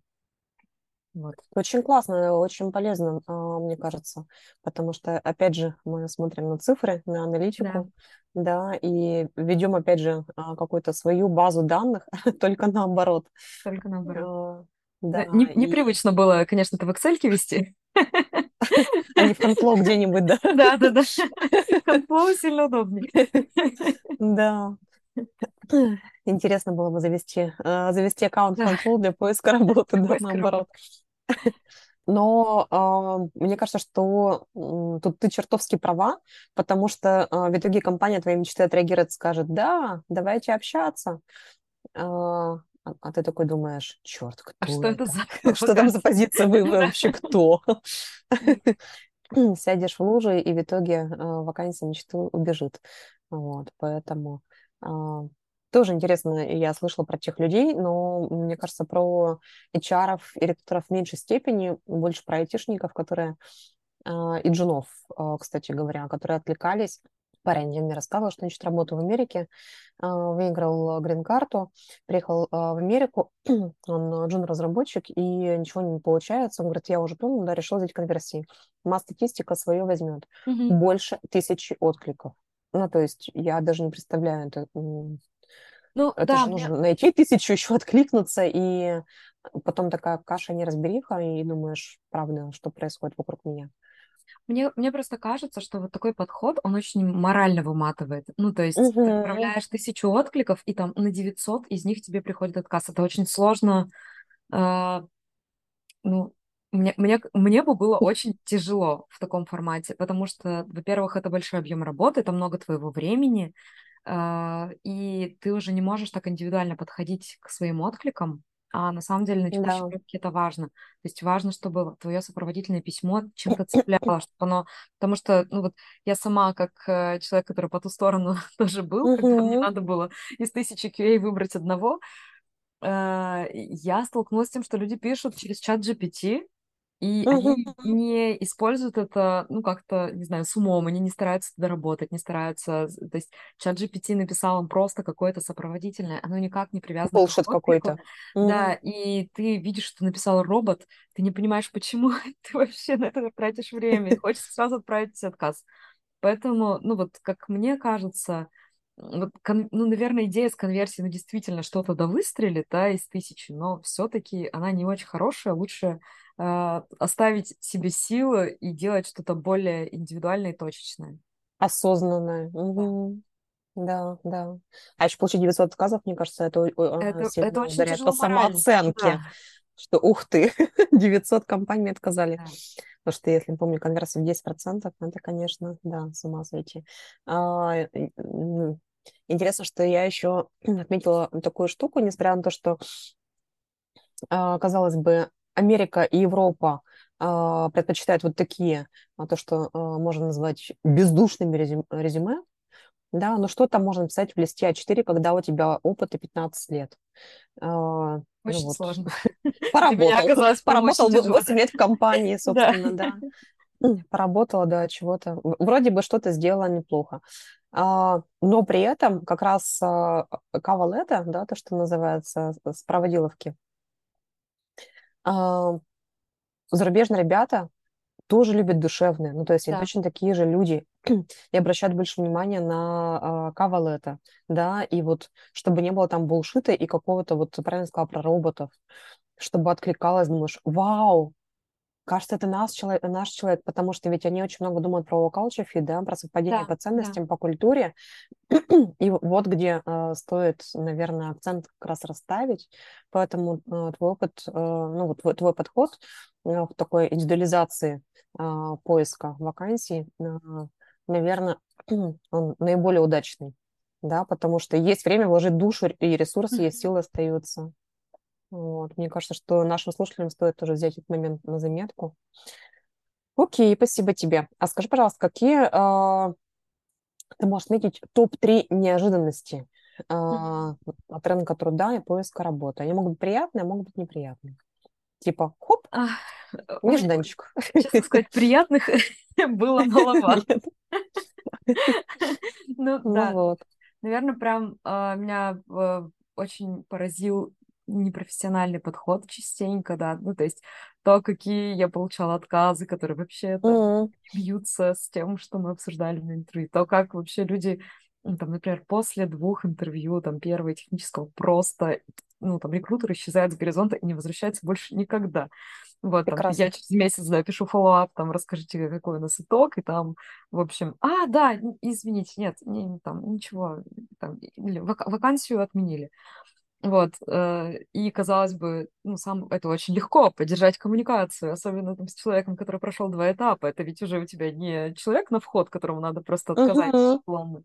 Вот. Очень классно, очень полезно, а, мне кажется, потому что, опять же, мы смотрим на цифры, на Да, аналитику, да, и ведем, опять же, а, какую-то свою базу данных, только наоборот. только наоборот. А, Да, Да, не- и непривычно было, конечно, это в Excel вести. а не в конфло где-нибудь, да. Да, да, да. Конфлоу сильно удобнее. Да. Интересно было бы завести, а, завести аккаунт Да, Funflow для поиска работы, да, наоборот. Но а, мне кажется, что м, тут ты чертовски права, потому что а, в итоге компания твоей мечты отреагирует, скажет, да, давайте общаться. А, а а ты такой думаешь, черт, А кто что это это? за Что там за позиция? Вы, вы вообще кто? Сядешь в лужи, и в итоге а, вакансия мечты убежит. Вот, поэтому тоже интересно, я слышала про тех людей, но мне кажется, про HR и рекрутеров в меньшей степени, больше про айтишников, которые а, и джунов, а, кстати говоря, которые отвлекались. Парень один мне рассказывал, что он ищет работу в Америке, а, выиграл грин-карту, приехал в Америку, он джун-разработчик, и ничего не получается. Он говорит, я уже понял, да, решил взять конверсии. Масс-статистика свое возьмет. Мгм. Больше тысячи откликов. Ну, то есть я даже не представляю, это, Ну это да, же мне, нужно найти тысячу, еще откликнуться, и потом такая каша неразбериха, и думаешь, правда, что происходит вокруг меня. мне, мне просто кажется, что вот такой подход, он очень морально выматывает. Ну, то есть ты Мгм. отправляешь тысячу откликов, и там на 900 из них тебе приходит отказ. Это очень сложно. а, ну, мне, мне, мне бы было очень тяжело в таком формате, потому что, во-первых, это большой объем работы, это много твоего времени, и ты уже не можешь так индивидуально подходить к своим откликам, а на самом деле на текущем Да. рынке это важно. То есть важно, чтобы твое сопроводительное письмо чем-то цепляло, чтобы оно... Потому что, ну вот, я сама, как э, человек, который по ту сторону тоже был, когда мне надо было из тысячи QA выбрать одного, э, я столкнулась с тем, что люди пишут через чат GPT, и они не используют это, ну, как-то, не знаю, с умом, они не стараются доработать, не стараются... То есть чат GPT написал им просто какое-то сопроводительное, оно никак не привязано к Bullshit отклику. какой-то. Да, Мгм. и ты видишь, что написал робот, ты не понимаешь, почему ты вообще на это тратишь время, и хочется сразу отправить отказ. Поэтому, ну вот, как мне кажется, вот, кон- ну, наверное, идея с конверсией, ну, действительно, что-то да выстрелит, да, из тысячи, но все-таки она не очень хорошая, лучше оставить себе силы и делать что-то более индивидуальное и точечное. Осознанная. Да. Мгм. Да, да. А еще получить 900 отказов, мне кажется, это а, Это, это очень ударяет по тяжело морально. самооценке, Да, что ух ты, 900 компаний мне отказали. да. Потому что, если помню, конверсия в 10%, ну, это, конечно, да, с ума сойти. А, и, м, Интересно, что я еще отметила такую штуку, несмотря на то, что, а, казалось бы, Америка и Европа а, предпочитают вот такие, а, то, что а, можно назвать бездушными резюме, резюме, да, но что там можно написать в листе А4, когда у тебя опыт и 15 лет? Ну Очень вот, сложно. Поработал, поработал очень в- тяжело. 8 лет в компании, собственно, да. Поработала, да, чего-то. Вроде бы что-то сделала неплохо. Но при этом как раз кавалета, да, то, что называется, с проводиловки, зарубежные ребята тоже любят душевные. Ну, то есть они Да. точно такие же люди и обращают больше внимания на а, кавалета, да, и вот чтобы не было там булшита и какого-то, вот ты правильно сказала про роботов, чтобы откликалось, думаешь, вау, Кажется, это наш человек, наш человек, потому что ведь они очень много думают про culture fit, да, про совпадение Да, по да. ценностям, по культуре. И вот где э, стоит, наверное, акцент как раз расставить. Поэтому э, твой опыт, э, ну вот твой, твой подход э, в такой индивидуализации э, поиска вакансий, наверное, он наиболее удачный, да, потому что есть время вложить душу и ресурсы, есть Мгм. силы остаются. Вот. Мне кажется, что нашим слушателям стоит тоже взять этот момент на заметку. Окей, спасибо тебе. А скажи, пожалуйста, какие а, ты можешь отметить топ-3 неожиданности Мгм. от рынка труда и поиска работы? Они могут быть приятные, а могут быть неприятные. Типа, хоп, нежданчик. честно сказать, приятных было маловато. Ну Ну да, наверное, прям а, меня очень поразил непрофессиональный подход частенько, да, ну то есть то, какие я получала отказы, которые вообще М, бьются с тем, что мы обсуждали на интервью, то, как вообще люди, ну, там, например, после двух интервью, там, первого технического, просто, ну, там, рекрутер исчезает с горизонта и не возвращается больше никогда. Вот, там, я через месяц, да, пишу follow-up, там, расскажите, какой у нас итог, и там, в общем, а, да, извините, нет, не, там, ничего, там, или вак- вакансию отменили. Вот, э, и, казалось бы, ну, сам это очень легко, поддержать коммуникацию, особенно там, с человеком, который прошел два этапа. Это ведь уже у тебя не человек на вход, которому надо просто отказать шаблонно.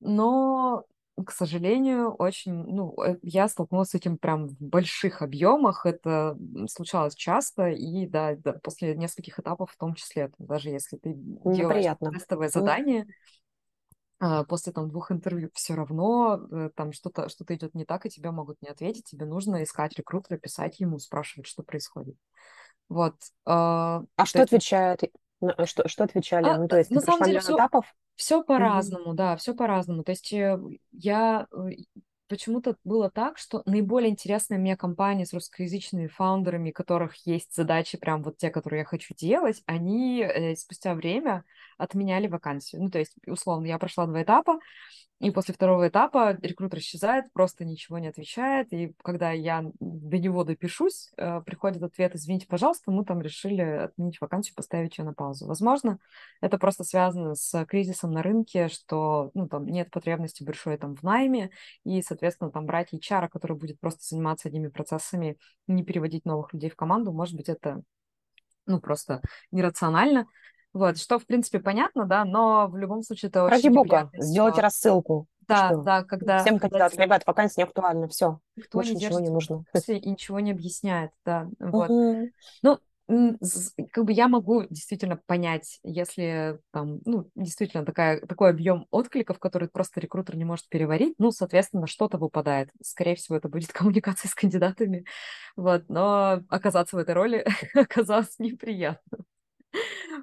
Но, к сожалению, очень, ну, э, я столкнулась с этим прям в больших объемах. Это случалось часто, и да, да, после нескольких этапов в том числе, там, даже если ты делаешь тестовое задание, а, после там двух интервью все равно э, там что-то что-то идет не так, и тебе могут не ответить. Тебе нужно искать рекрутера, писать ему, спрашивать, что происходит. Вот. а, А то что есть, отвечают? На- Что, что отвечали? а, Ну, то э, есть на самом деле все этапов? все по-разному, да, все по-разному. То есть э, я э, почему-то было так, что наиболее интересные мне компании с русскоязычными фаундерами, у которых есть задачи, прям вот те, которые я хочу делать, они э, спустя время отменяли вакансию. Ну, то есть, условно, я прошла два этапа, и после второго этапа рекрутер исчезает, просто ничего не отвечает. И когда я до него допишусь, э, приходит ответ, извините, пожалуйста, мы там решили отменить вакансию, поставить ее на паузу. Возможно, это просто связано с кризисом на рынке, что ну, там нет потребности большой там в найме, и, соответственно, там брать HR, который будет просто заниматься одними процессами, не переводить новых людей в команду, может быть, это ну, просто нерационально. Вот, что, в принципе, понятно, да, но в любом случае это Ради очень бога, сделайте рассылку. Да, Что? да, когда, Всем кандидатам, ребят, вакансия не актуальна, все, никто не больше ничего держит не нужно. и ничего не объясняет, да, вот. Ну, как бы я могу действительно понять, если там, ну, действительно такая, такой объем откликов, который просто рекрутер не может переварить, ну, соответственно, что-то выпадает. Скорее всего, это будет коммуникация с кандидатами, вот, но оказаться в этой роли оказалось неприятно,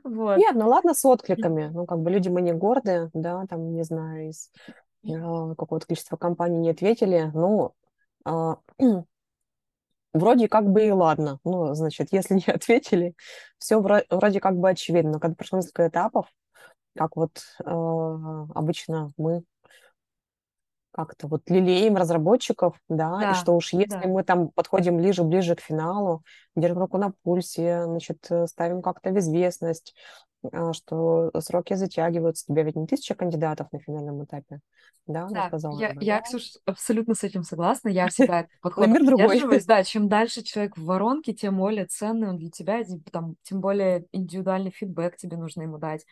вот. Нет, ну ладно с откликами. Ну, как бы люди мы не гордые, да, там, не знаю, из а, какого-то количества компаний не ответили. Ну, а, вроде как бы и ладно. Ну, значит, если не ответили, все вроде как бы очевидно. Но когда прошло несколько этапов, как вот а, обычно мы как-то вот лелеем разработчиков, да, и Да, что уж если да. мы там подходим ближе-ближе к финалу, держим руку на пульсе, значит, э, ставим как-то в известность, а, что сроки затягиваются. У тебя ведь не тысяча кандидатов на финальном этапе, да, Да, сказала, я, я, моя Ксюш, абсолютно с этим согласна. Я всегда подход придерживаюсь. Да, чем дальше человек в воронке, тем более ценный он для тебя, и там, тем более индивидуальный фидбэк тебе нужно ему дать.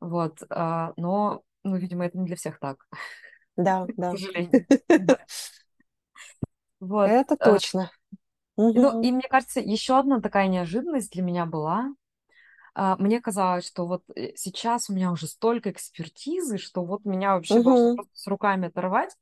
Вот, а, но, ну, видимо, это не для всех так, Да, к да. сожалению. Да. Вот. Это а, точно. Ну, и мне кажется, еще одна такая неожиданность для меня была. А, Мне казалось, что вот э, сейчас у меня уже столько экспертизы, что вот меня вообще просто с руками оторвать.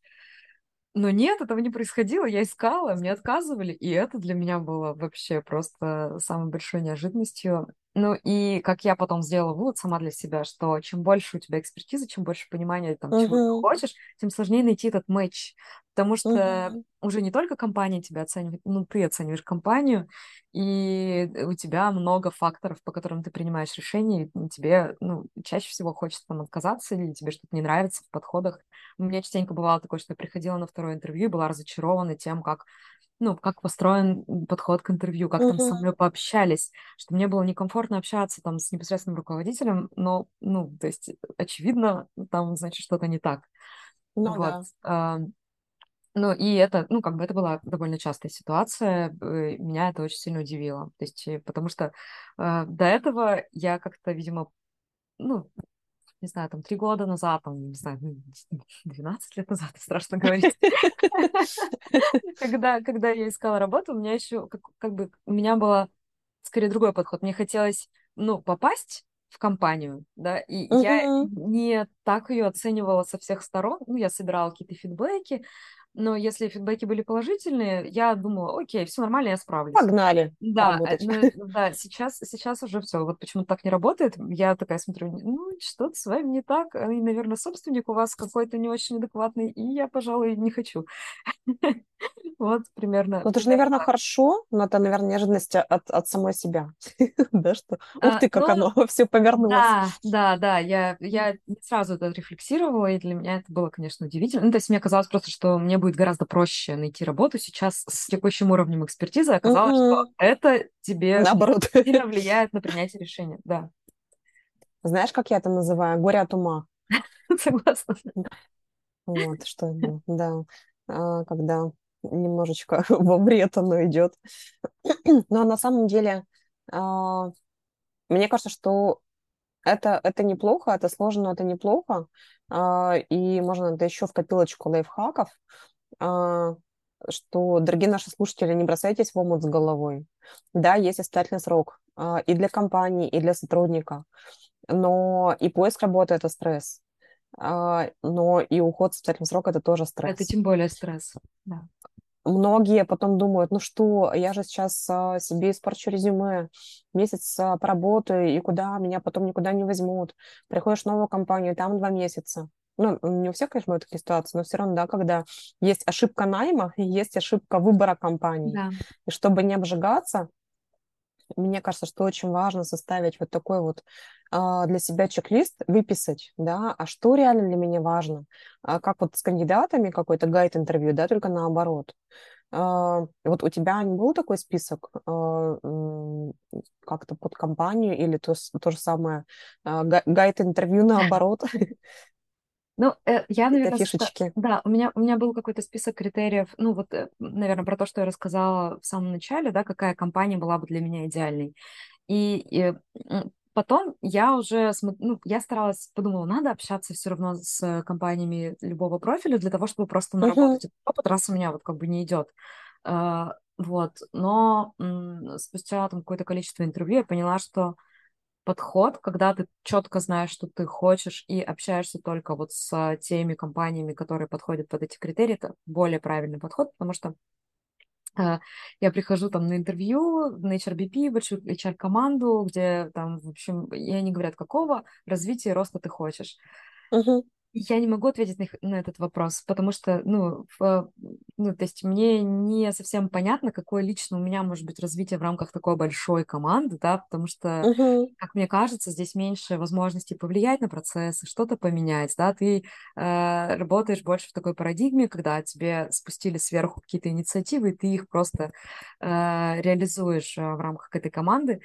Но нет, этого не происходило. Я искала, мне отказывали, и это для меня было вообще просто самой большой неожиданностью. Ну и как я потом сделала вывод сама для себя, что чем больше у тебя экспертизы, чем больше понимания там, чего ты Мгм. хочешь, тем сложнее найти этот матч. Потому что Мгм. уже не только компания тебя оценивает, ну ты оцениваешь компанию, и у тебя много факторов, по которым ты принимаешь решения, и тебе ну, чаще всего хочется там отказаться, или тебе что-то не нравится в подходах. У меня частенько бывало такое, что я приходила на второе интервью и была разочарована тем, как, ну, как построен подход к интервью, как там со мной пообщались, что мне было некомфортно общаться там с непосредственным руководителем, но, ну, то есть, очевидно, там, значит, что-то не так. Ну Вот. да. а, Ну, и это, ну, как бы это была довольно частая ситуация, э, меня это очень сильно удивило. То есть, э, потому что э, до этого я как-то, видимо, ну, не знаю, там, три года назад, там, не знаю, ну, 12 лет назад, страшно говорить, когда, когда я искала работу, у меня еще, как, как бы, у меня было скорее другой подход. Мне хотелось, ну, попасть в компанию, да, и я не так ее оценивала со всех сторон. Ну, я собирала какие-то фидбэки, но если фидбэки были положительные, я думала, окей, все нормально, я справлюсь. Погнали Да, э, ну, да, сейчас, сейчас уже все. Вот почему так не работает. Я такая смотрю, ну, что-то с вами не так. И, наверное, собственник у вас какой-то не очень адекватный, и я, пожалуй, не хочу. Вот примерно, Ну, это же, наверное, хорошо, но это, наверное, неожиданность от, от самой себя. Да, что ух А, ты, как ну, оно все повернулось. Да, да, да, я, я сразу это рефлексировала, и для меня это было, конечно, удивительно. Ну, то есть мне казалось просто, что мне будет гораздо проще найти работу сейчас с текущим уровнем экспертизы. Оказалось, что Мгм. это тебе Наоборот. сильно влияет на принятие решения. Да, Знаешь, как я это называю? Горе от ума. согласна. Вот, что это, да, А, когда немножечко во вред оно идет. Но на самом деле, а, мне кажется, что это, это неплохо, это сложно, но это неплохо. А, И можно это еще в копилочку лайфхаков, а, что, дорогие наши слушатели, не бросайтесь в омут с головой. Да, есть испытательный срок а, и для компании, и для сотрудника, но и поиск работы– это стресс, но и уход с испытательным сроком– это тоже Это стресс. тем более стресс. Да. Многие потом думают, ну что, я же сейчас а, себе испорчу резюме, месяц а, поработаю, и куда, меня потом никуда не возьмут. Приходишь в новую компанию, там два месяца. Ну, не у всех, конечно, бывают такие ситуации, но все равно, да, когда есть ошибка найма есть ошибка выбора компании. Да. И чтобы не обжигаться, мне кажется, что очень важно составить вот такой вот а, для себя чек-лист, выписать, да, а что реально для меня важно, а как вот с кандидатами какой-то гайд интервью, да, только наоборот. А, вот у тебя не был такой список как-то под компанию или то, то же самое а, га- гайд интервью наоборот, Ну, э, я, наверное, фишечки? да, у меня, у меня был какой-то список критериев, ну, вот, наверное, про то, что я рассказала в самом начале, да, какая компания была бы для меня идеальной. И, и, м, потом я уже, ну, я старалась, подумала, надо общаться все равно с компаниями любого профиля для того, чтобы просто наработать uh-huh. этот опыт, раз у меня вот как бы не идет. А, вот, но спустя там какое-то количество интервью я поняла, что подход, когда ты четко знаешь, что ты хочешь, и общаешься только вот с теми компаниями, которые подходят под эти критерии, это более правильный подход, потому что э, я прихожу там на интервью на HRBP, большую HR-команду, где там, в общем, и они говорят, какого развития роста ты хочешь. Uh-huh. Я не могу ответить на, на этот вопрос, потому что, ну, в, ну, то есть мне не совсем понятно, какое лично у меня может быть развитие в рамках такой большой команды, да, потому что, uh-huh. как мне кажется, здесь меньше возможностей повлиять на процессы, что-то поменять, да, ты э, работаешь больше в такой парадигме, когда тебе спустили сверху какие-то инициативы, и ты их просто э, реализуешь в рамках этой команды,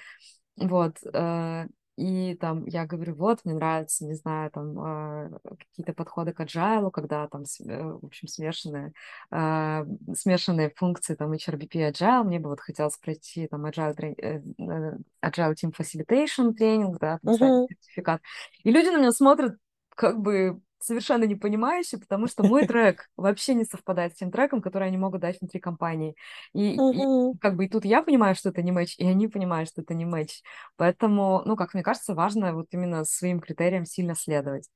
вот, э, и там я говорю, вот, мне нравится, не знаю, там э, какие-то подходы к agile, когда там, э, в общем, смешанные, э, смешанные функции, там, HRBP agile. Мне бы вот хотелось пройти там agile, э, э, agile Team Facilitation тренинг, да, uh-huh. сертификат. И люди на меня смотрят как бы совершенно не понимающие, потому что мой трек вообще не совпадает с тем треком, который они могут дать внутри компании. И, uh-huh. и как бы и тут я понимаю, что это не матч, и они понимают, что это не матч. Поэтому, ну, как мне кажется, важно вот именно своим критериям сильно следовать.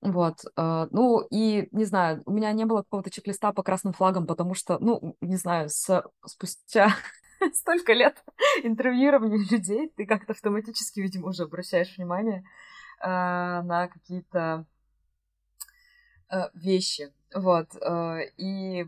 Вот, э, ну и не знаю, у меня не было какого-то чек-листа по красным флагам, потому что, ну, не знаю, с, спустя столько лет интервьюирования людей, ты как-то автоматически, видимо, уже обращаешь внимание э, на какие-то вещи. Вот. Э, и,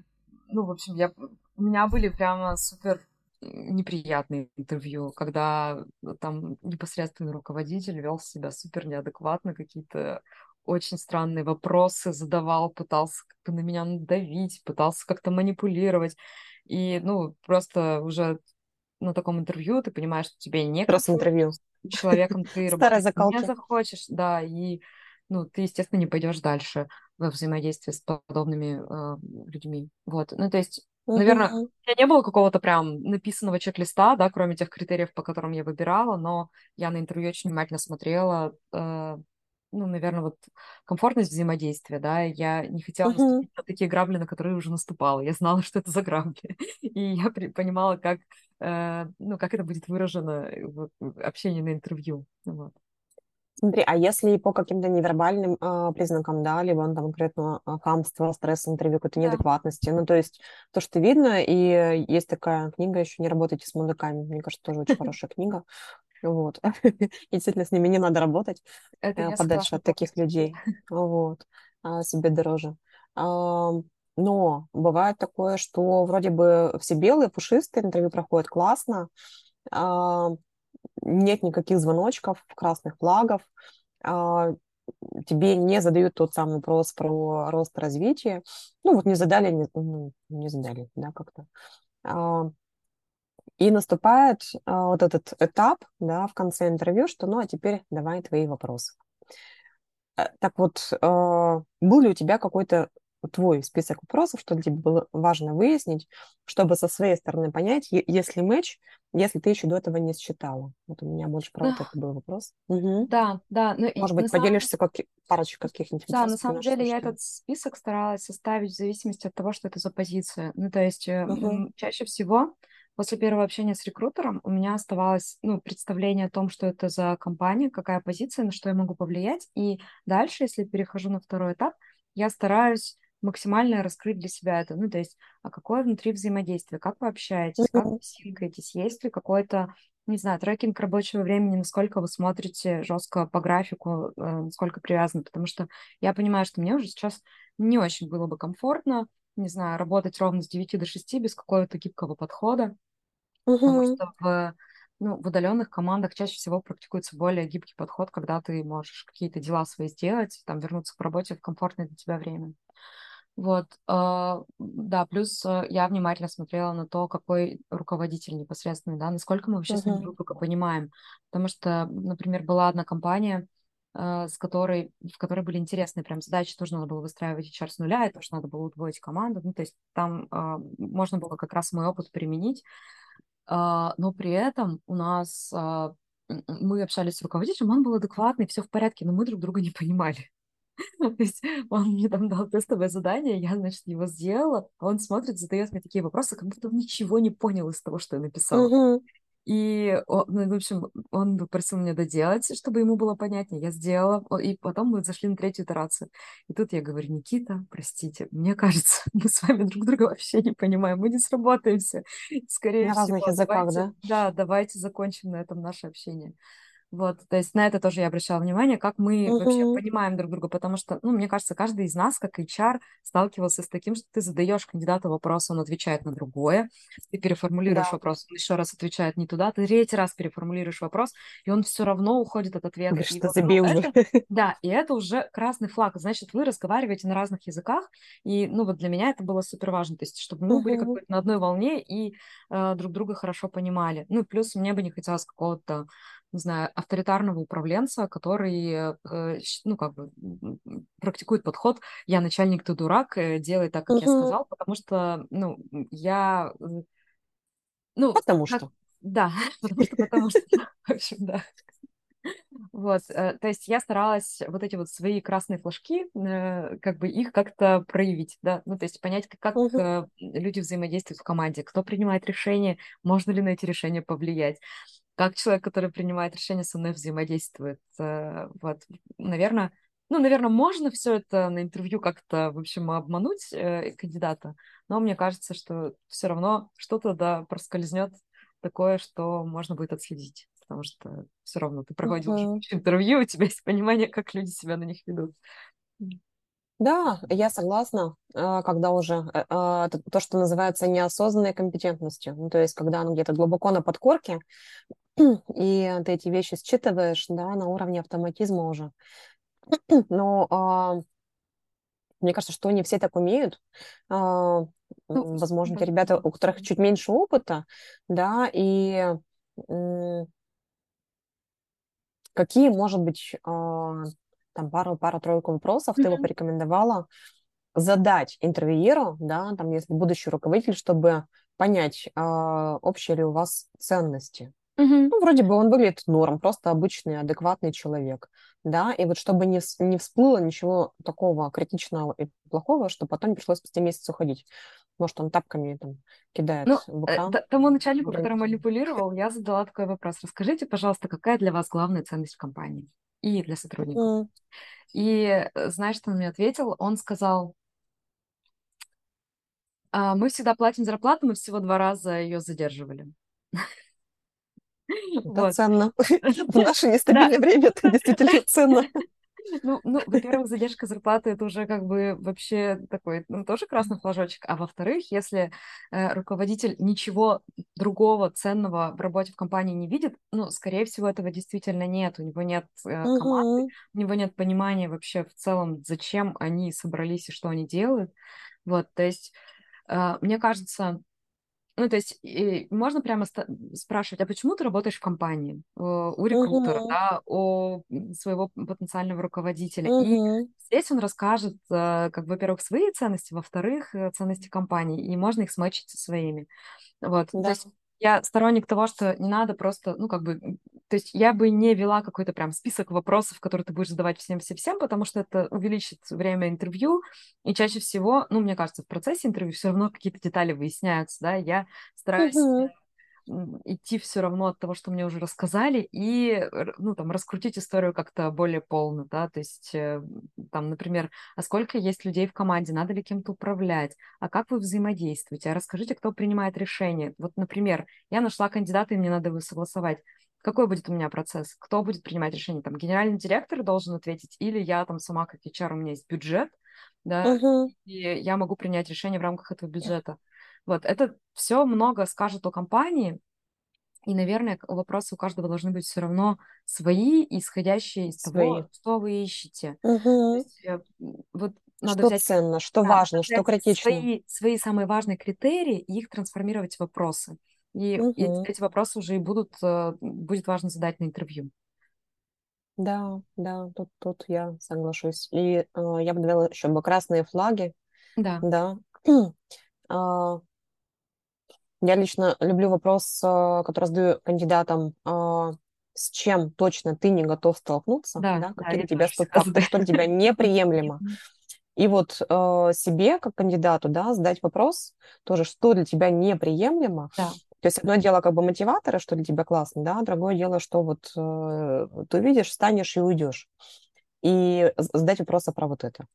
ну, в общем, я, у меня были прямо супер неприятные интервью, когда там непосредственный руководитель вел себя супер неадекватно, какие-то очень странные вопросы задавал, пытался как-то на меня надавить, пытался как-то манипулировать. И, ну, просто уже на таком интервью ты понимаешь, что тебе не Просто интервью. человеком ты работать не захочешь, да, и ну, ты, естественно, не пойдешь дальше во взаимодействии с подобными э, людьми. Вот. Ну, то есть, uh-huh. наверное, у меня не было какого-то прям написанного чек-листа, да, кроме тех критериев, по которым я выбирала, но я на интервью очень внимательно смотрела, э, ну, наверное, вот комфортность взаимодействия, да, я не хотела наступить на такие грабли, на которые уже наступала. Я знала, что это за грабли, и я при- понимала, как, э, ну, как это будет выражено в общении на интервью. Вот. Смотри, а если по каким-то невербальным э, признакам, да, либо он там конкретно э, хамство, стресс, интервью, какой-то да. неадекватности, ну, то есть то, что видно, и есть такая книга еще «Не работайте с мудаками», мне кажется, тоже очень хорошая книга, вот, и действительно с ними не надо работать, э, подальше от таких людей, вот, а, себе дороже. Но бывает такое, что вроде бы все белые, пушистые, интервью проходит классно, нет никаких звоночков, красных флагов, а, тебе не задают тот самый вопрос про рост и развитие. Ну, вот не задали, не, ну, не задали, да, как-то. А, и наступает а, вот этот этап, да, в конце интервью, что ну, а теперь давай твои вопросы. Э, так вот, был ли у тебя какой-то твой список вопросов, что тебе было важно выяснить, чтобы со своей стороны понять, если матч, если ты еще до этого не считала. Вот у меня больше про вот это был вопрос. Угу. Да, да. Ну, Может быть, поделишься самом... как... парочкой каких-нибудь Да, на самом деле я этот список старалась составить в зависимости от того, что это за позиция. Ну, то есть угу. чаще всего после первого общения с рекрутером у меня оставалось ну, представление о том, что это за компания, какая позиция, на что я могу повлиять. И дальше, если перехожу на второй этап, я стараюсь максимально раскрыть для себя это. Ну, то есть, а какое внутри взаимодействие, как вы общаетесь, как вы синкаетесь, есть ли какой-то, не знаю, трекинг рабочего времени, насколько вы смотрите жестко по графику, э, насколько привязаны, потому что я понимаю, что мне уже сейчас не очень было бы комфортно, не знаю, работать ровно с 9 до 6 без какого-то гибкого подхода, потому что в ну, в удаленных командах чаще всего практикуется более гибкий подход, когда ты можешь какие-то дела свои сделать, там вернуться к работе в комфортное для тебя время. Вот, э, да, плюс э, я внимательно смотрела на то, какой руководитель непосредственный, да, насколько мы вообще с ним друг друга понимаем. Потому что, например, была одна компания, э, с которой, в которой были интересные прям задачи, тоже надо было выстраивать HR с нуля, и тоже надо было удвоить команду, ну, то есть там э, можно было как раз мой опыт применить, э, но при этом у нас мы общались с руководителем, он был адекватный, все в порядке, но мы друг друга не понимали. То есть он мне там дал тестовое задание, я, значит, его сделала, а он смотрит, задает мне такие вопросы, как будто он ничего не понял из того, что я написала. Мгм. И, он, ну, в общем, он попросил меня доделать, чтобы ему было понятнее. Я сделала, и потом мы зашли на третью итерацию. И тут я говорю, Никита, простите, мне кажется, мы с вами друг друга вообще не понимаем, мы не сработаемся. Скорее На разных всего, языках, давайте, да? да, давайте закончим на этом наше общение. Вот, то есть на это тоже я обращала внимание, как мы вообще Мгм. понимаем друг друга, потому что, ну, мне кажется, каждый из нас, как HR, сталкивался с таким, что ты задаешь кандидату вопрос, он отвечает на другое, ты переформулируешь Да. вопрос, он еще раз отвечает не туда, ты третий раз переформулируешь вопрос, и он все равно уходит от ответа. Говоришь, что вот, ну, забей уже. это, да, и это уже красный флаг, значит, вы разговариваете на разных языках, и, ну, вот для меня это было супер важно, то есть, чтобы мы были Мгм. как бы на одной волне и э, друг друга хорошо понимали. Ну, плюс мне бы не хотелось какого-то не знаю, авторитарного управленца, который, э, ну, как бы практикует подход «я начальник, ты дурак, э, делай так, как я Мгм. сказал», потому что, ну, я, э, ну, Потому как, что. да, потому что, потому что, в общем, да. Вот, то есть я старалась вот эти вот свои красные флажки, как бы их как-то проявить, да, ну, то есть понять, как, как люди взаимодействуют в команде, кто принимает решения, можно ли на эти решения повлиять, как человек, который принимает решения, со мной взаимодействует. Э, Вот, наверное, ну, наверное, можно все это на интервью как-то, в общем, обмануть э, кандидата, но мне кажется, что все равно что-то, да, проскользнет такое, что можно будет отследить, потому что все равно ты проводил кучу интервью, у тебя есть понимание, как люди себя на них ведут. Да, я согласна, а, когда уже э, то, что называется неосознанной компетентностью. Ну, то есть, когда оно где-то глубоко на подкорке, и ты эти вещи считываешь, да, на уровне автоматизма уже. Но а, мне кажется, что не все так умеют. А, Ну, возможно, те ребята, у которых чуть меньше опыта, да, и какие, может быть, а, там пару, пару-тройку вопросов ты бы порекомендовала задать интервьюеру, да, там, если будущий руководитель, чтобы понять, а, общие ли у вас ценности. Мгм. Ну, вроде бы он выглядит норм, просто обычный, адекватный человек, да, и вот чтобы не, вс- не всплыло ничего такого критичного и плохого, что потом пришлось спустя месяц уходить. Может, он тапками там кидает Ну, в э, т- тому начальнику, который манипулировал, я задала такой вопрос. Расскажите, пожалуйста, какая для вас главная ценность в компании и для сотрудников? Мгм. И э, знаешь, что он мне ответил? Он сказал, «А, мы всегда платим зарплату, мы всего два раза ее задерживали. Это Вот. ценно. В наше нестабильное время это действительно ценно. ну, ну, во-первых, задержка зарплаты это уже как бы вообще такой, ну, тоже красный флажочек. А во-вторых, если э, руководитель ничего другого ценного в работе в компании не видит, ну, скорее всего, этого действительно нет. У него нет э, команды, Мгм. у него нет понимания вообще в целом, зачем они собрались и что они делают. Вот, то есть, э, мне кажется, ну, то есть и можно прямо спрашивать, а почему ты работаешь в компании? Э, У рекрутера, Мгм. да, у своего потенциального руководителя. И Мгм. здесь он расскажет, э, как, во-первых, свои ценности, во-вторых, э, ценности компании, и можно их смачить со своими. Вот, то Да. есть я сторонник того, что не надо просто, ну, как бы, то есть я бы не вела какой-то прям список вопросов, которые ты будешь задавать всем-всем-всем, потому что это увеличит время интервью, и чаще всего, ну, мне кажется, в процессе интервью все равно какие-то детали выясняются, да, я стараюсь м, идти все равно от того, что мне уже рассказали, и, ну, там, раскрутить историю как-то более полно, да, то есть, э, там, например, а сколько есть людей в команде, надо ли кем-то управлять, а как вы взаимодействуете, а расскажите, кто принимает решение. Вот, например, я нашла кандидата, и мне надо его согласовать. Какой будет у меня процесс? Кто будет принимать решение? Там генеральный директор должен ответить, или я там сама как HR, у меня есть бюджет, да, Мгм. и я могу принять решение в рамках этого бюджета. Вот, это все много скажет о компании, и, наверное, вопросы у каждого должны быть все равно свои, исходящие из Свои. того, что вы ищете. Мгм. есть э, вот надо Что взять, ценно, что да, важно, что критично. свои, свои самые важные критерии и их трансформировать в вопросы. И эти, Мгм. эти вопросы уже и будут, э, будет важно задать на интервью. Да, да, тут, тут я соглашусь. И э, я бы добавила еще бы красные флаги, Да. да. А, Я лично люблю вопрос, а, который задаю кандидатам. а, с чем точно ты не готов столкнуться, Да, да, да, какие для тебя, что, как, что для тебя неприемлемо. И вот э, себе, как кандидату, да, задать вопрос тоже, что для тебя неприемлемо. Да. То есть одно дело как бы мотиваторы, что для тебя классно, да, другое дело, что вот э, ты увидишь, встанешь и уйдешь. И задать вопросы про вот это.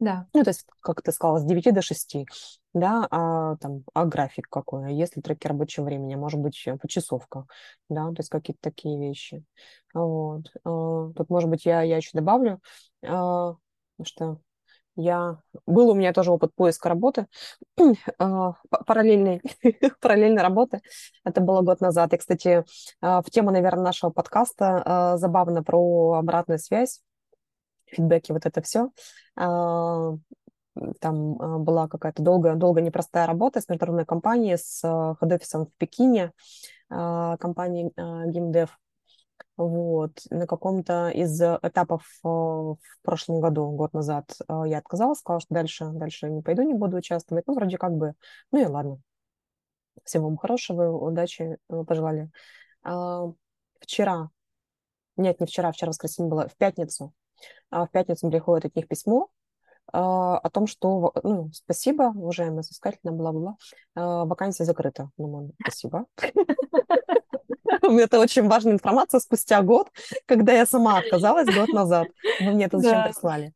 Да. Ну, то есть, как ты сказала, с 9 до 6, да, а, там, а график какой, а есть ли треки рабочего времени, а может быть, э, почасовка, да, то есть какие-то такие вещи. Вот. А, Тут, может быть, я, я еще добавлю, а, что я... Был у меня тоже опыт поиска работы, а, параллельной, параллельной работы. Это было год назад. И, кстати, а, в тему, наверное, нашего подкаста а, забавно про обратную связь, фидбэки, вот это все. Там была какая-то долгая, долго непростая работа с международной компанией, с хед-офисом в Пекине, компании Гимдев. Вот. На каком-то из этапов а, в прошлом году, год назад, а, я отказалась, сказала, что дальше, дальше не пойду, не буду участвовать. Ну, вроде как бы, ну и ладно. Всего вам хорошего, удачи э, пожелали. А, Вчера, нет, не вчера, вчера воскресенье было, в пятницу, а, в пятницу мне приходит от них письмо, а, о том, что, ну, спасибо, уважаемая соискательная, бла-бла-бла, вакансия закрыта. Думаю, спасибо. Это очень важная информация спустя год, когда я сама отказалась год назад. Вы мне это зачем прислали?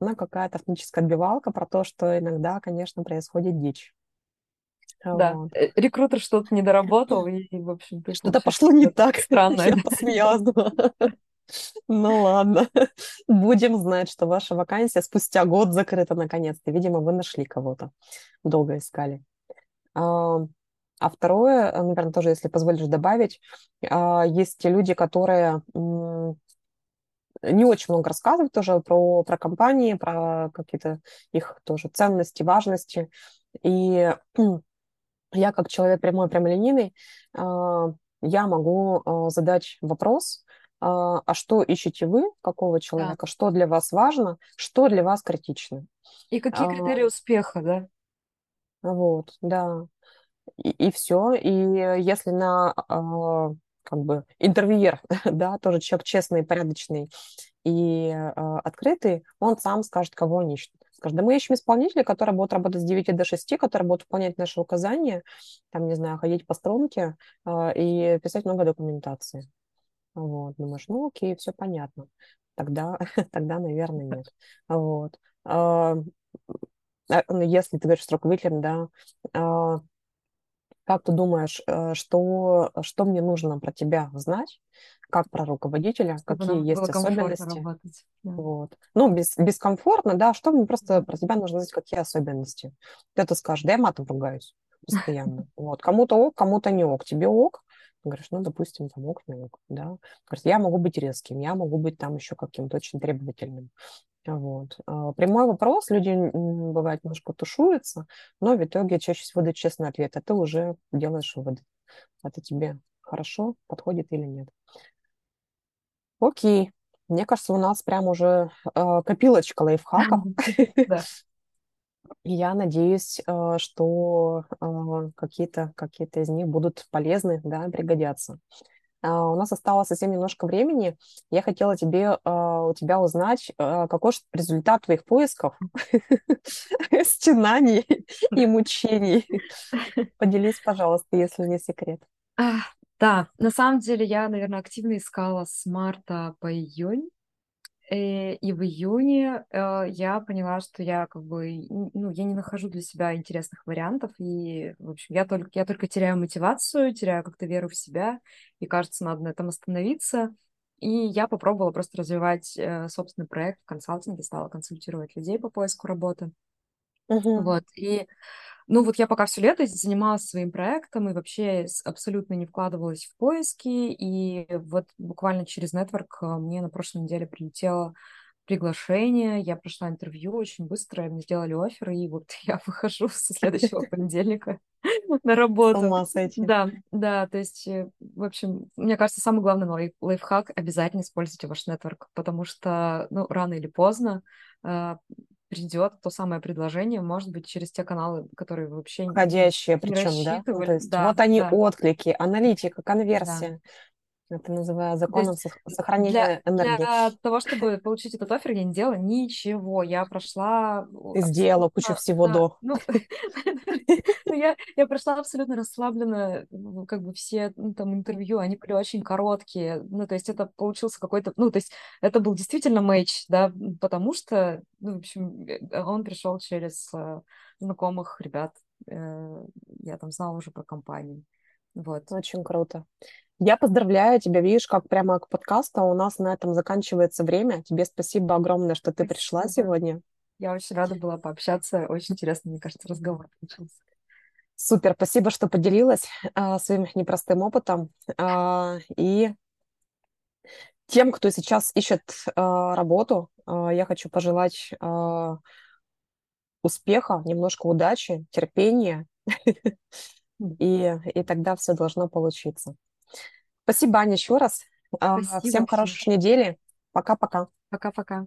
Она какая-то автоматическая отбивалка про то, что иногда, конечно, происходит дичь. Да. Вот. Э, Рекрутер что-то не доработал, и, в общем, Что-то пошло не так. странное. Я посмеялась, Ну ладно, будем знать, что ваша вакансия спустя год закрыта наконец-то. Видимо, вы нашли кого-то, долго искали. А второе, э, наверное, тоже, если позволишь добавить, а, есть те люди, которые не очень много рассказывают тоже про, про компании, про какие-то их тоже ценности, важности. И я как человек прямой, прямолинейный, а, я могу а, задать вопрос, а что ищете вы, какого человека, что для вас важно, что для вас критично. И какие А, критерии успеха, да? Вот, да. И, и все. И если на а, как бы интервьюер, да, тоже человек честный, порядочный и а, открытый, он сам скажет, кого он ищет. Скажет, да мы ищем исполнителя, который будет работать с 9 до 6, который будет выполнять наши указания, там, не знаю, ходить по струнке а, и писать много документации. Вот, думаешь, ну окей, все понятно. Тогда, тогда, наверное, нет. Вот. Ну, Если ты говоришь с руководителем, да, как ты думаешь, э, что, что мне нужно про тебя знать, как про руководителя, Чтобы какие есть особенности? работать. Да. Вот. Ну, без, бескомфортно, да, что мне просто про тебя нужно знать, какие особенности. Ты это скажешь, да я матом ругаюсь постоянно. Вот. Кому-то ок, кому-то не ок. Тебе ок, говоришь, ну, допустим, там ок, не ок, да. Говорит, я могу быть резким, я могу быть там еще каким-то очень требовательным. Вот. А, Прямой вопрос, люди, бывает, немножко тушуются, но в итоге чаще всего дают честный ответ, а ты уже делаешь выводы. Это тебе хорошо, подходит или нет. Окей. Мне кажется, у нас прям уже э, копилочка лайфхаков. Я надеюсь, э, что какие-то какие из них будут полезны, да, пригодятся. А, У нас осталось совсем немножко времени. Я хотела тебе, а, у тебя узнать, а, какой же результат твоих поисков, стенаний и мучений. Поделись, пожалуйста, если не секрет. Да, на самом деле я, наверное, активно искала с марта по июнь. Э, И в июне э, я поняла, что я как бы, ну, я не нахожу для себя интересных вариантов, и, в общем, я только, я только теряю мотивацию, теряю как-то веру в себя, и кажется, надо на этом остановиться. И я попробовала просто развивать э, собственный проект в консалтинге, стала консультировать людей по поиску работы. Мгм. Вот, и ну вот я пока все лето занималась своим проектом и вообще абсолютно не вкладывалась в поиски. И вот буквально через нетворк э, мне на прошлой неделе прилетело приглашение, я прошла интервью очень быстро, мне сделали офер, и вот я выхожу со следующего понедельника на работу. ума сойти. Да, да, то есть, э, в общем, мне кажется, самый главный лайф- лайфхак обязательно используйте ваш нетворк, потому что, ну, рано или поздно э, придет то самое предложение, может быть, через те каналы, которые вообще Входящие не причем, да? То есть Да, вот они да, отклики, аналитика, да, конверсия. Это называю законом есть, сохранения для, энергии. Для того, чтобы получить этот офер, я не делала ничего. Я прошла... Ты сделала кучу всего да, до. Ну, ну, я, я прошла абсолютно расслабленно, ну, как бы все ну, там интервью, они были очень короткие. Ну, то есть это получился какой-то... Ну, то есть это был действительно матч, да, потому что, ну, в общем, э, он пришел через э, знакомых ребят. Э, я там знала уже про компанию. Вот. Очень круто. Я поздравляю тебя, видишь, как прямо к подкасту у нас на этом заканчивается время. Тебе спасибо огромное, что ты спасибо. пришла сегодня. Я очень рада была пообщаться. Очень интересный, мне кажется, разговор получился. Супер, спасибо, что поделилась э, своим непростым опытом. Э, и тем, кто сейчас ищет э, работу, э, я хочу пожелать э, успеха, немножко удачи, терпения, и, и тогда все должно получиться. Спасибо, Аня, еще раз. А, Спасибо, Всем хорошей недели. Пока-пока. Пока-пока.